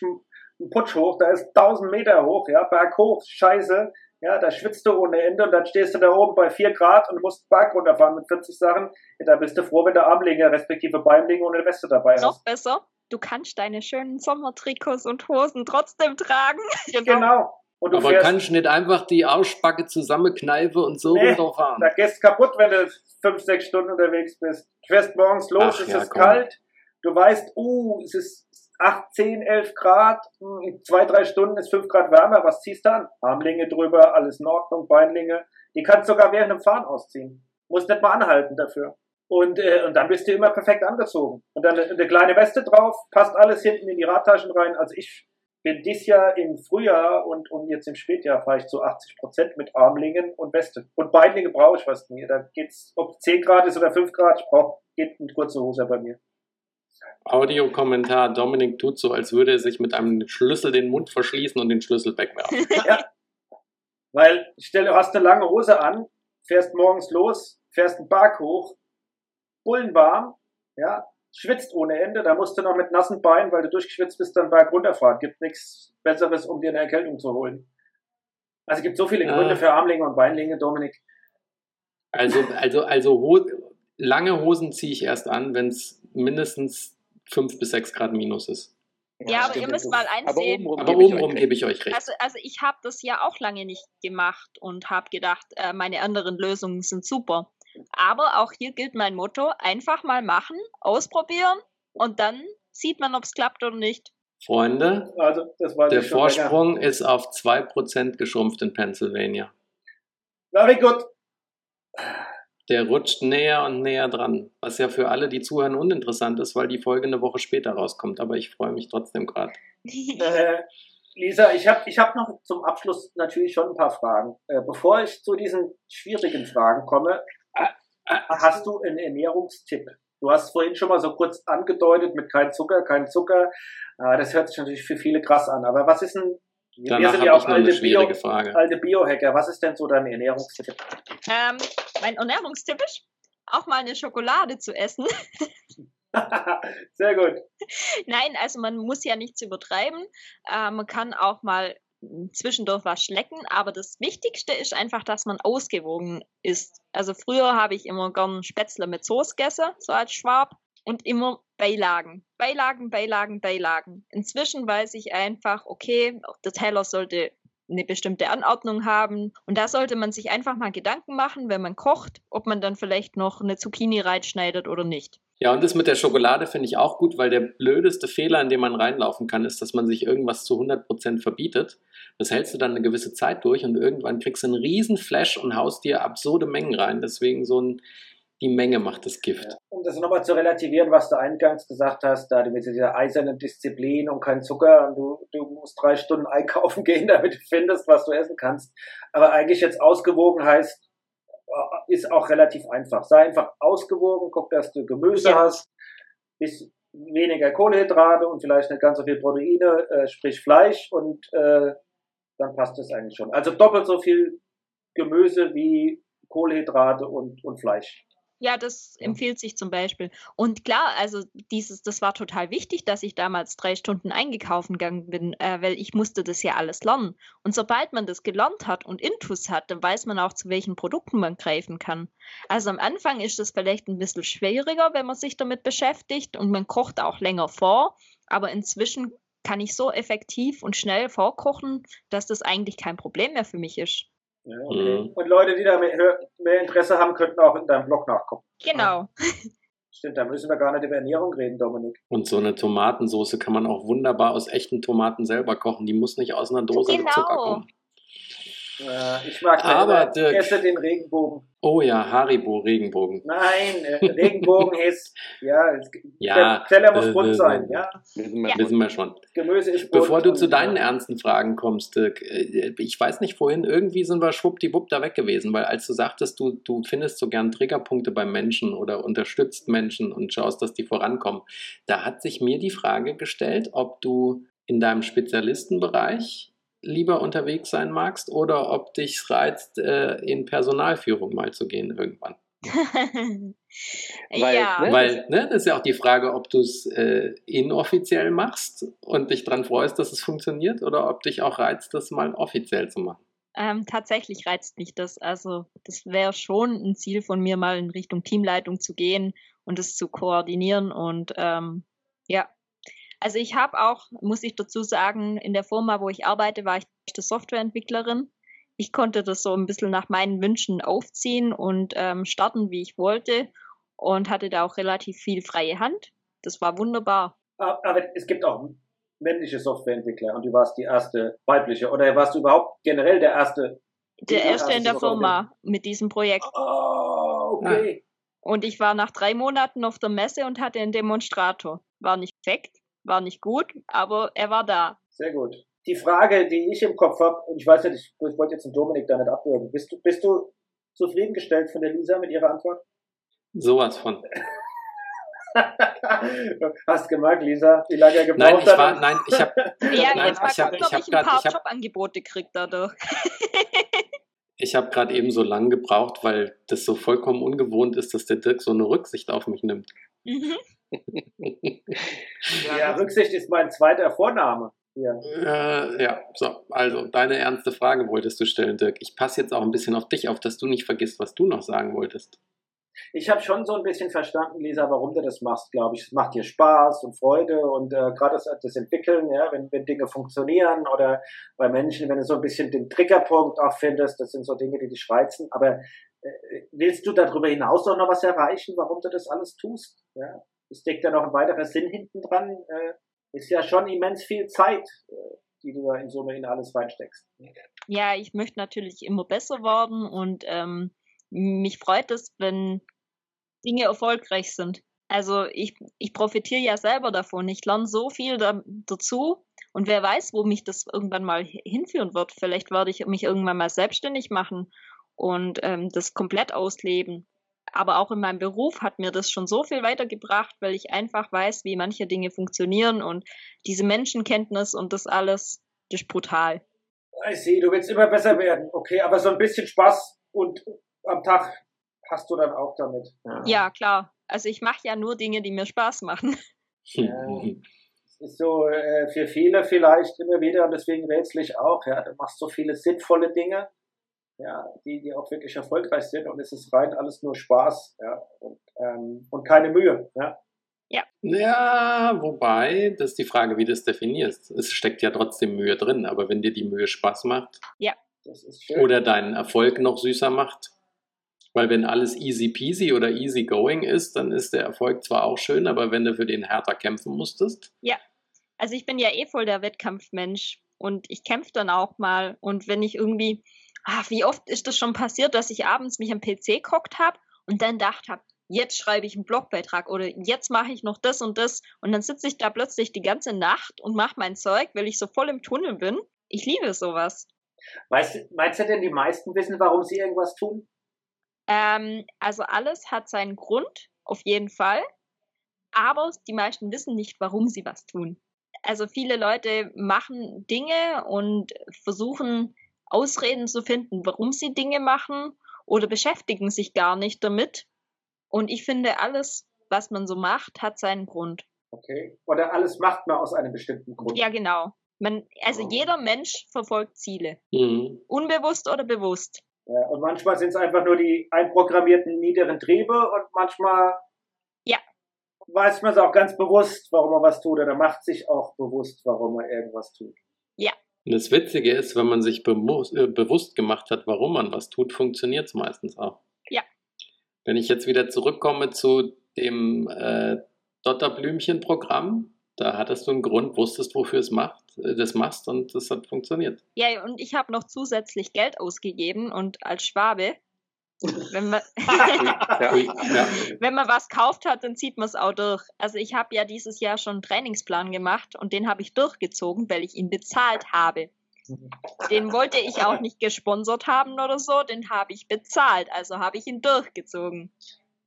einen Putsch hoch, da ist 1000 Meter hoch, ja, berghoch, scheiße, ja, da schwitzt du ohne Ende und dann stehst du da oben bei 4 Grad und musst Berg runterfahren mit 40 Sachen, ja, da bist du froh, wenn du Armlinge respektive Beinlinge und eine Weste dabei hast. Noch besser, du kannst deine schönen Sommertrikots und Hosen trotzdem tragen. Genau. Und du Aber fährst, kannst du nicht einfach die Arschbacke zusammenkneifen und so Nee, runterfahren? Da gehst kaputt, wenn du fünf, sechs Stunden unterwegs bist. Du fährst morgens los, Ach es ja, ist komm. kalt. Du weißt, uh, es ist 8, 10, 11 Grad. Hm, In zwei, drei Stunden ist 5 Grad wärmer. Was ziehst du an? Armlinge drüber, alles in Ordnung, Beinlinge. Die kannst du sogar während dem Fahren ausziehen. Musst nicht mal anhalten dafür. Und, äh, und dann bist du immer perfekt angezogen. Und dann eine, eine kleine Weste drauf, passt alles hinten in die Radtaschen rein. Also ich bin dieses Jahr im Frühjahr und, und jetzt im Spätjahr fahre ich zu 80 Prozent mit Armlingen und Weste. Und Beinlinge brauche ich fast nie. Da geht's, ob 10 Grad ist oder 5 Grad, ich brauche, geht eine kurze Hose bei mir. Audiokommentar, Dominik tut so, als würde er sich mit einem Schlüssel den Mund verschließen und den Schlüssel wegwerfen. Weil, stell, du hast eine lange Hose an, fährst morgens los, fährst einen Berg hoch, bullenwarm, ja, schwitzt ohne Ende, da musst du noch mit nassen Beinen, weil du durchgeschwitzt bist, dann Berg runterfahren. Gibt nichts Besseres, um dir eine Erkältung zu holen. Also es gibt so viele Ah. Gründe für Armlinge und Beinlinge, Dominik. Also, also, also Ho lange Hosen ziehe ich erst an, wenn es mindestens 5 bis 6 Grad minus ist. Ja, aber stimmt, ihr müsst mal Aber einsehen. Aber obenrum gebe ich euch recht. Also, also ich habe das ja auch lange nicht gemacht und habe gedacht, äh, meine anderen Lösungen sind super. Aber auch hier gilt mein Motto, einfach mal machen, ausprobieren und dann sieht man, ob es klappt oder nicht. Freunde, Also, das war der schon länger. Vorsprung ist auf 2% geschrumpft in Pennsylvania. Very good. Der rutscht näher und näher dran. Was ja für alle, die zuhören, uninteressant ist, weil die Folge eine Woche später rauskommt. Aber ich freue mich trotzdem gerade. Äh, Lisa, ich habe ich hab noch zum Abschluss natürlich schon ein paar Fragen. Äh, bevor ich zu diesen schwierigen Fragen komme, äh, hast du einen Ernährungstipp? Du hast vorhin schon mal so kurz angedeutet mit kein Zucker, kein Zucker. Äh, das hört sich natürlich für viele krass an. Aber was ist denn, wir Danach sind habe ja ich auch noch eine alte, schwierige Bio, Frage. alte Biohacker. Was ist denn so dein Ernährungstipp? ähm, mein Ernährungstipp ist, auch mal eine Schokolade zu essen. Sehr gut. Nein, also man muss ja nichts übertreiben. Äh, man kann auch mal zwischendurch was schlecken, aber das Wichtigste ist einfach, dass man ausgewogen ist. Also früher habe ich immer gern Spätzle mit Soße gegessen, so als Schwab, und immer Beilagen. Beilagen, Beilagen, Beilagen. Inzwischen weiß ich einfach, okay, der Teller sollte eine bestimmte Anordnung haben. Und da sollte man sich einfach mal Gedanken machen, wenn man kocht, ob man dann vielleicht noch eine Zucchini reinschneidet oder nicht. Ja, und das mit der Schokolade finde ich auch gut, weil der blödeste Fehler, in den man reinlaufen kann, ist, dass man sich irgendwas zu 100% verbietet. Das hältst du dann eine gewisse Zeit durch und irgendwann kriegst du einen riesen Flash und haust dir absurde Mengen rein. Deswegen so ein, die Menge macht das Gift. Um das nochmal zu relativieren, was du eingangs gesagt hast, da mit dieser eisernen Disziplin und kein Zucker und du, du musst drei Stunden einkaufen gehen, damit du findest, was du essen kannst. Aber eigentlich jetzt ausgewogen heißt, äh, ist auch relativ einfach. Sei einfach ausgewogen, guck, dass du Gemüse Ja. hast, bisschen weniger Kohlenhydrate und vielleicht nicht ganz so viel Proteine, äh, sprich Fleisch und äh, dann passt das eigentlich schon. Also doppelt so viel Gemüse wie Kohlenhydrate und, und Fleisch. Ja, das empfiehlt sich zum Beispiel. Und klar, also dieses, das war total wichtig, dass ich damals drei Stunden eingekaufen gegangen bin, äh, weil ich musste das ja alles lernen. Und sobald man das gelernt hat und Intus hat, dann weiß man auch, zu welchen Produkten man greifen kann. Also am Anfang ist das vielleicht ein bisschen schwieriger, wenn man sich damit beschäftigt und man kocht auch länger vor. Aber inzwischen kann ich so effektiv und schnell vorkochen, dass das eigentlich kein Problem mehr für mich ist. Ja, okay. Mhm. Und Leute, die da mehr, mehr Interesse haben, könnten auch in deinem Blog nachgucken. Genau. Stimmt, da müssen wir gar nicht über Ernährung reden, Dominik. Und so eine Tomatensoße kann man auch wunderbar aus echten Tomaten selber kochen. Die muss nicht aus einer Dose mit Zucker Genau. kommen. Äh, ich mag Aber, Dirk- esse den Regenbogen. Oh ja, Haribo Regenbogen. Nein, äh, Regenbogen ist, ja, es, Ja, der Teller muss äh, bunt äh, sein, äh, ja. Wissen wir Ja. schon. Wissen wir schon. Gemüse ist bunt. Bevor du zu deinen äh, ernsten Fragen kommst, Dirk, ich weiß nicht vorhin, irgendwie sind wir schwuppdiwupp da weg gewesen, weil als du sagtest, du, du findest so gern Triggerpunkte beim Menschen oder unterstützt Menschen und schaust, dass die vorankommen, da hat sich mir die Frage gestellt, ob du in deinem Spezialistenbereich lieber unterwegs sein magst oder ob dich reizt, äh, in Personalführung mal zu gehen irgendwann. Weil, ja. ne? Weil, ne, das ist ja auch die Frage, ob du es äh, inoffiziell machst und dich dran freust, dass es funktioniert, oder ob dich auch reizt, das mal offiziell zu machen. Ähm, tatsächlich reizt mich das. Also, das wäre schon ein Ziel von mir, mal in Richtung Teamleitung zu gehen und es zu koordinieren. Und ähm, ja, also ich habe auch, muss ich dazu sagen, in der Firma, wo ich arbeite, war ich die Softwareentwicklerin. Ich konnte das so ein bisschen nach meinen Wünschen aufziehen und ähm, starten, wie ich wollte und hatte da auch relativ viel freie Hand. Das war wunderbar. Aber es gibt auch männliche Softwareentwickler und du warst die erste weibliche. Oder warst du überhaupt generell der erste? Der erste in der Firma mit diesem Projekt. Oh, okay. Und ich war nach drei Monaten auf der Messe und hatte einen Demonstrator. War nicht perfekt, war nicht gut, aber er war da. Sehr gut. Die Frage, die ich im Kopf habe, und ich weiß nicht, ich, ich wollte jetzt den Dominik da nicht abwürgen. Bist du, bist du zufriedengestellt von der Lisa mit ihrer Antwort? Sowas von. Hast gemerkt, Lisa, wie lange er gebraucht Nein, ich hat? war, nein, ich habe Ja, Nein, jetzt mal ich hab- gucken, ich ob hab ich ein paar ich hab- Jobangebote krieg dadurch. ich hab gerade eben so lang gebraucht, weil das so vollkommen ungewohnt ist, dass der Dirk so eine Rücksicht auf mich nimmt. Mhm. Ja, Rücksicht ist mein zweiter Vorname. Ja. Äh, ja, so, also deine ernste Frage wolltest du stellen, Dirk. Ich passe jetzt auch ein bisschen auf dich auf, dass du nicht vergisst, was du noch sagen wolltest. Ich habe schon so ein bisschen verstanden, Lisa, warum du das machst, glaube ich. Es macht dir Spaß und Freude und äh, gerade das, das Entwickeln, ja, wenn, wenn Dinge funktionieren oder bei Menschen, wenn du so ein bisschen den Triggerpunkt auch findest, das sind so Dinge, die dich reizen. Aber äh, willst du darüber hinaus noch was erreichen, warum du das alles tust? Ja? Es steckt ja noch ein weiterer Sinn hinten dran. Äh, ist ja schon immens viel Zeit, äh, die du da in Summe in alles reinsteckst. Ja, ich möchte natürlich immer besser werden und ähm, mich freut es, wenn Dinge erfolgreich sind. Also ich, ich profitiere ja selber davon. Ich lerne so viel da, dazu und wer weiß, wo mich das irgendwann mal hinführen wird. Vielleicht werde ich mich irgendwann mal selbstständig machen und ähm, das komplett ausleben. Aber auch in meinem Beruf hat mir das schon so viel weitergebracht, weil ich einfach weiß, wie manche Dinge funktionieren und diese Menschenkenntnis und das alles, das ist brutal. Ich sehe, du willst immer besser werden. Okay, aber so ein bisschen Spaß und am Tag hast du dann auch damit. Ja, ja klar. Also ich mache ja nur Dinge, die mir Spaß machen. Ja, ist so äh, für viele vielleicht immer wieder und deswegen rätsel ich auch. Ja, du machst so viele sinnvolle Dinge, ja, die, die auch wirklich erfolgreich sind und es ist rein alles nur Spaß ja, und, ähm, und keine Mühe. Ja. Ja. ja, wobei, das ist die Frage, wie du es definierst. Es steckt ja trotzdem Mühe drin, aber wenn dir die Mühe Spaß macht ja. oder deinen Erfolg noch süßer macht, weil wenn alles easy peasy oder easy going ist, dann ist der Erfolg zwar auch schön, aber wenn du für den härter kämpfen musstest. Ja, also ich bin ja eh voll der Wettkampfmensch und ich kämpfe dann auch mal. Und wenn ich irgendwie, ach, wie oft ist das schon passiert, dass ich abends mich am PC gehockt habe und dann gedacht habe, jetzt schreibe ich einen Blogbeitrag oder jetzt mache ich noch das und das und dann sitze ich da plötzlich die ganze Nacht und mache mein Zeug, weil ich so voll im Tunnel bin. Ich liebe sowas. Weißt, meinst du denn, die meisten wissen, warum sie irgendwas tun? Ähm, also alles hat seinen Grund, auf jeden Fall. Aber die meisten wissen nicht, warum sie was tun. Also viele Leute machen Dinge und versuchen Ausreden zu finden, warum sie Dinge machen oder beschäftigen sich gar nicht damit. Und ich finde, alles, was man so macht, hat seinen Grund. Okay. Oder alles macht man aus einem bestimmten Grund. Ja, genau. Man, also oh. jeder Mensch verfolgt Ziele. Mhm. Unbewusst oder bewusst. Ja, und manchmal sind es einfach nur die einprogrammierten niederen Triebe und manchmal ja. weiß man es auch ganz bewusst, warum man was tut oder macht sich auch bewusst, warum man irgendwas tut. Ja. Und das Witzige ist, wenn man sich äh, bewusst gemacht hat, warum man was tut, funktioniert es meistens auch. Ja. Wenn ich jetzt wieder zurückkomme zu dem äh, Dotterblümchen-Programm, da hattest du einen Grund, wusstest, wofür es macht, äh, das machst und das hat funktioniert. Ja, und ich habe noch zusätzlich Geld ausgegeben und als Schwabe, wenn man, ja, ja. wenn man was kauft hat, dann zieht man es auch durch. Also ich habe ja dieses Jahr schon einen Trainingsplan gemacht und den habe ich durchgezogen, weil ich ihn bezahlt habe. Den wollte ich auch nicht gesponsert haben oder so, den habe ich bezahlt, also habe ich ihn durchgezogen.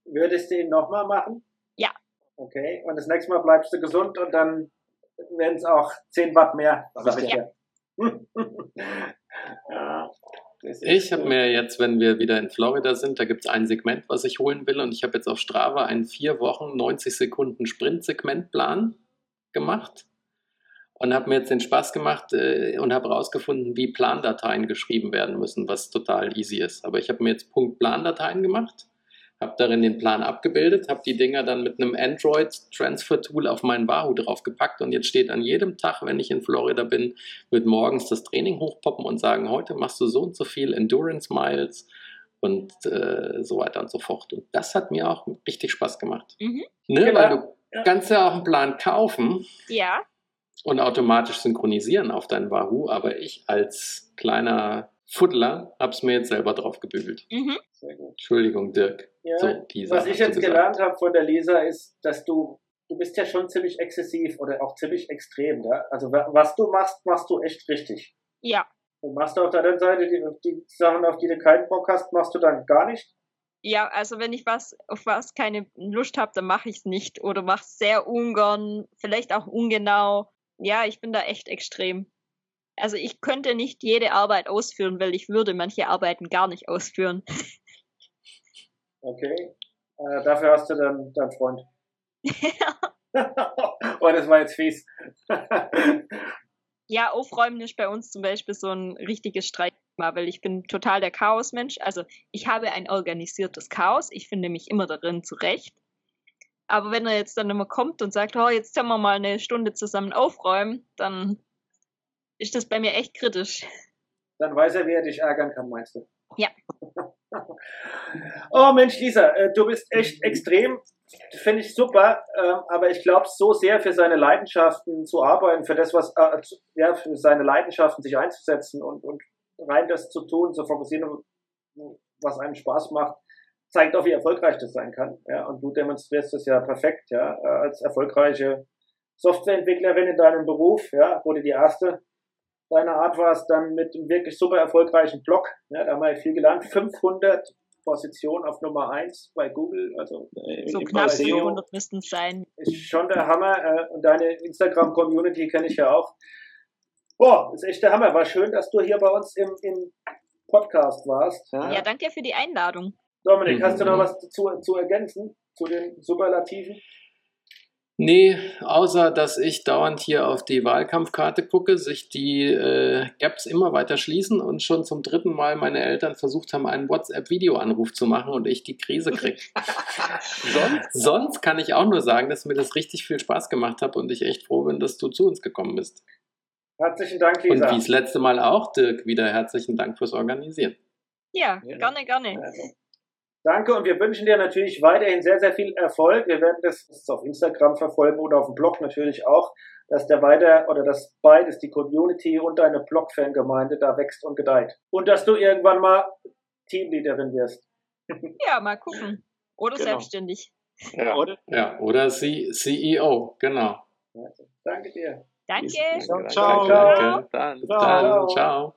Würdest du ihn nochmal machen? Ja. Okay, und das nächste Mal bleibst du gesund und dann werden es auch 10 Watt mehr. Ja. ja. Ich habe mir jetzt, wenn wir wieder in Florida sind, da gibt es ein Segment, was ich holen will. Und ich habe jetzt auf Strava einen 4 Wochen, 90 Sekunden Sprint-Segmentplan gemacht. Und habe mir jetzt den Spaß gemacht äh, und habe herausgefunden, wie Plandateien geschrieben werden müssen, was total easy ist. Aber ich habe mir jetzt Punkt Plandateien gemacht habe darin den Plan abgebildet, habe die Dinger dann mit einem Android Transfer Tool auf meinen Wahoo draufgepackt und jetzt steht an jedem Tag, wenn ich in Florida bin, wird morgens das Training hochpoppen und sagen, heute machst du so und so viel Endurance Miles und äh, so weiter und so fort. Und das hat mir auch richtig Spaß gemacht. Mhm. Ne, genau. Weil du ja. kannst ja auch einen Plan kaufen. Ja. Und automatisch synchronisieren auf dein Wahoo, aber ich als kleiner Fuddler habe es mir jetzt selber drauf gebügelt. Mhm. Entschuldigung, Dirk. Ja, so, was ich jetzt gelernt habe von der Lisa ist, dass du, du bist ja schon ziemlich exzessiv oder auch ziemlich extrem. Ja? Also was du machst, machst du echt richtig. Ja. Und machst du auf der anderen Seite die, die Sachen, auf die du keinen Bock hast, machst du dann gar nicht? Ja, also wenn ich was auf was keine Lust habe, dann mache ich es nicht oder mache es sehr ungern, vielleicht auch ungenau. Ja, ich bin da echt extrem. Also ich könnte nicht jede Arbeit ausführen, weil ich würde manche Arbeiten gar nicht ausführen. Okay. Äh, dafür hast du dann deinen Freund. Ja. oh, das war jetzt fies. ja, Aufräumen ist bei uns zum Beispiel so ein richtiges Streit. weil ich bin total der Chaosmensch. Also ich habe ein organisiertes Chaos. Ich finde mich immer darin zurecht. Aber wenn er jetzt dann immer kommt und sagt, oh, jetzt können wir mal eine Stunde zusammen aufräumen, dann ist das bei mir echt kritisch. Dann weiß er, wie er dich ärgern kann, meinst du? Ja. oh Mensch, Lisa, äh, du bist echt extrem, finde ich super, ähm, aber ich glaube, so sehr für seine Leidenschaften zu arbeiten, für das, was, äh, ja, für seine Leidenschaften sich einzusetzen und, und rein das zu tun, zu fokussieren, was einem Spaß macht, zeigt auch, wie erfolgreich das sein kann. Ja, und du demonstrierst das ja perfekt, ja, äh, als erfolgreiche Softwareentwicklerin in deinem Beruf, ja, wurde die erste deiner Art warst, dann mit einem wirklich super erfolgreichen Blog, ja, da haben wir viel gelernt, 500 Positionen auf Nummer 1 bei Google, also äh, so knapp 500 müssten es sein. Ist schon der Hammer äh, und deine Instagram-Community kenne ich ja auch. Boah, ist echt der Hammer. War schön, dass du hier bei uns im, im Podcast warst. Ja. ja, danke für die Einladung. Dominik, hast du noch was zu, zu ergänzen zu den Superlativen? Nee, außer dass ich dauernd hier auf die Wahlkampfkarte gucke, sich die äh, Apps immer weiter schließen und schon zum dritten Mal meine Eltern versucht haben, einen WhatsApp-Videoanruf zu machen und ich die Krise kriege. sonst, sonst kann ich auch nur sagen, dass mir das richtig viel Spaß gemacht hat und ich echt froh bin, dass du zu uns gekommen bist. Herzlichen Dank, Lisa. Und wie das letzte Mal auch, Dirk, wieder herzlichen Dank fürs Organisieren. Ja, ja. gerne, gerne. Danke und wir wünschen dir natürlich weiterhin sehr, sehr viel Erfolg. Wir werden das auf Instagram verfolgen oder auf dem Blog natürlich auch, dass der weiter oder dass beides, die Community und deine Blog-Fangemeinde da wächst und gedeiht. Und dass du irgendwann mal Teamleaderin wirst. Ja, mal gucken. Oder genau. selbstständig. Ja, oder, ja, oder CEO, genau. Danke dir. Danke. Ciao. Ciao. Danke. Dann, ciao. Dann, ciao.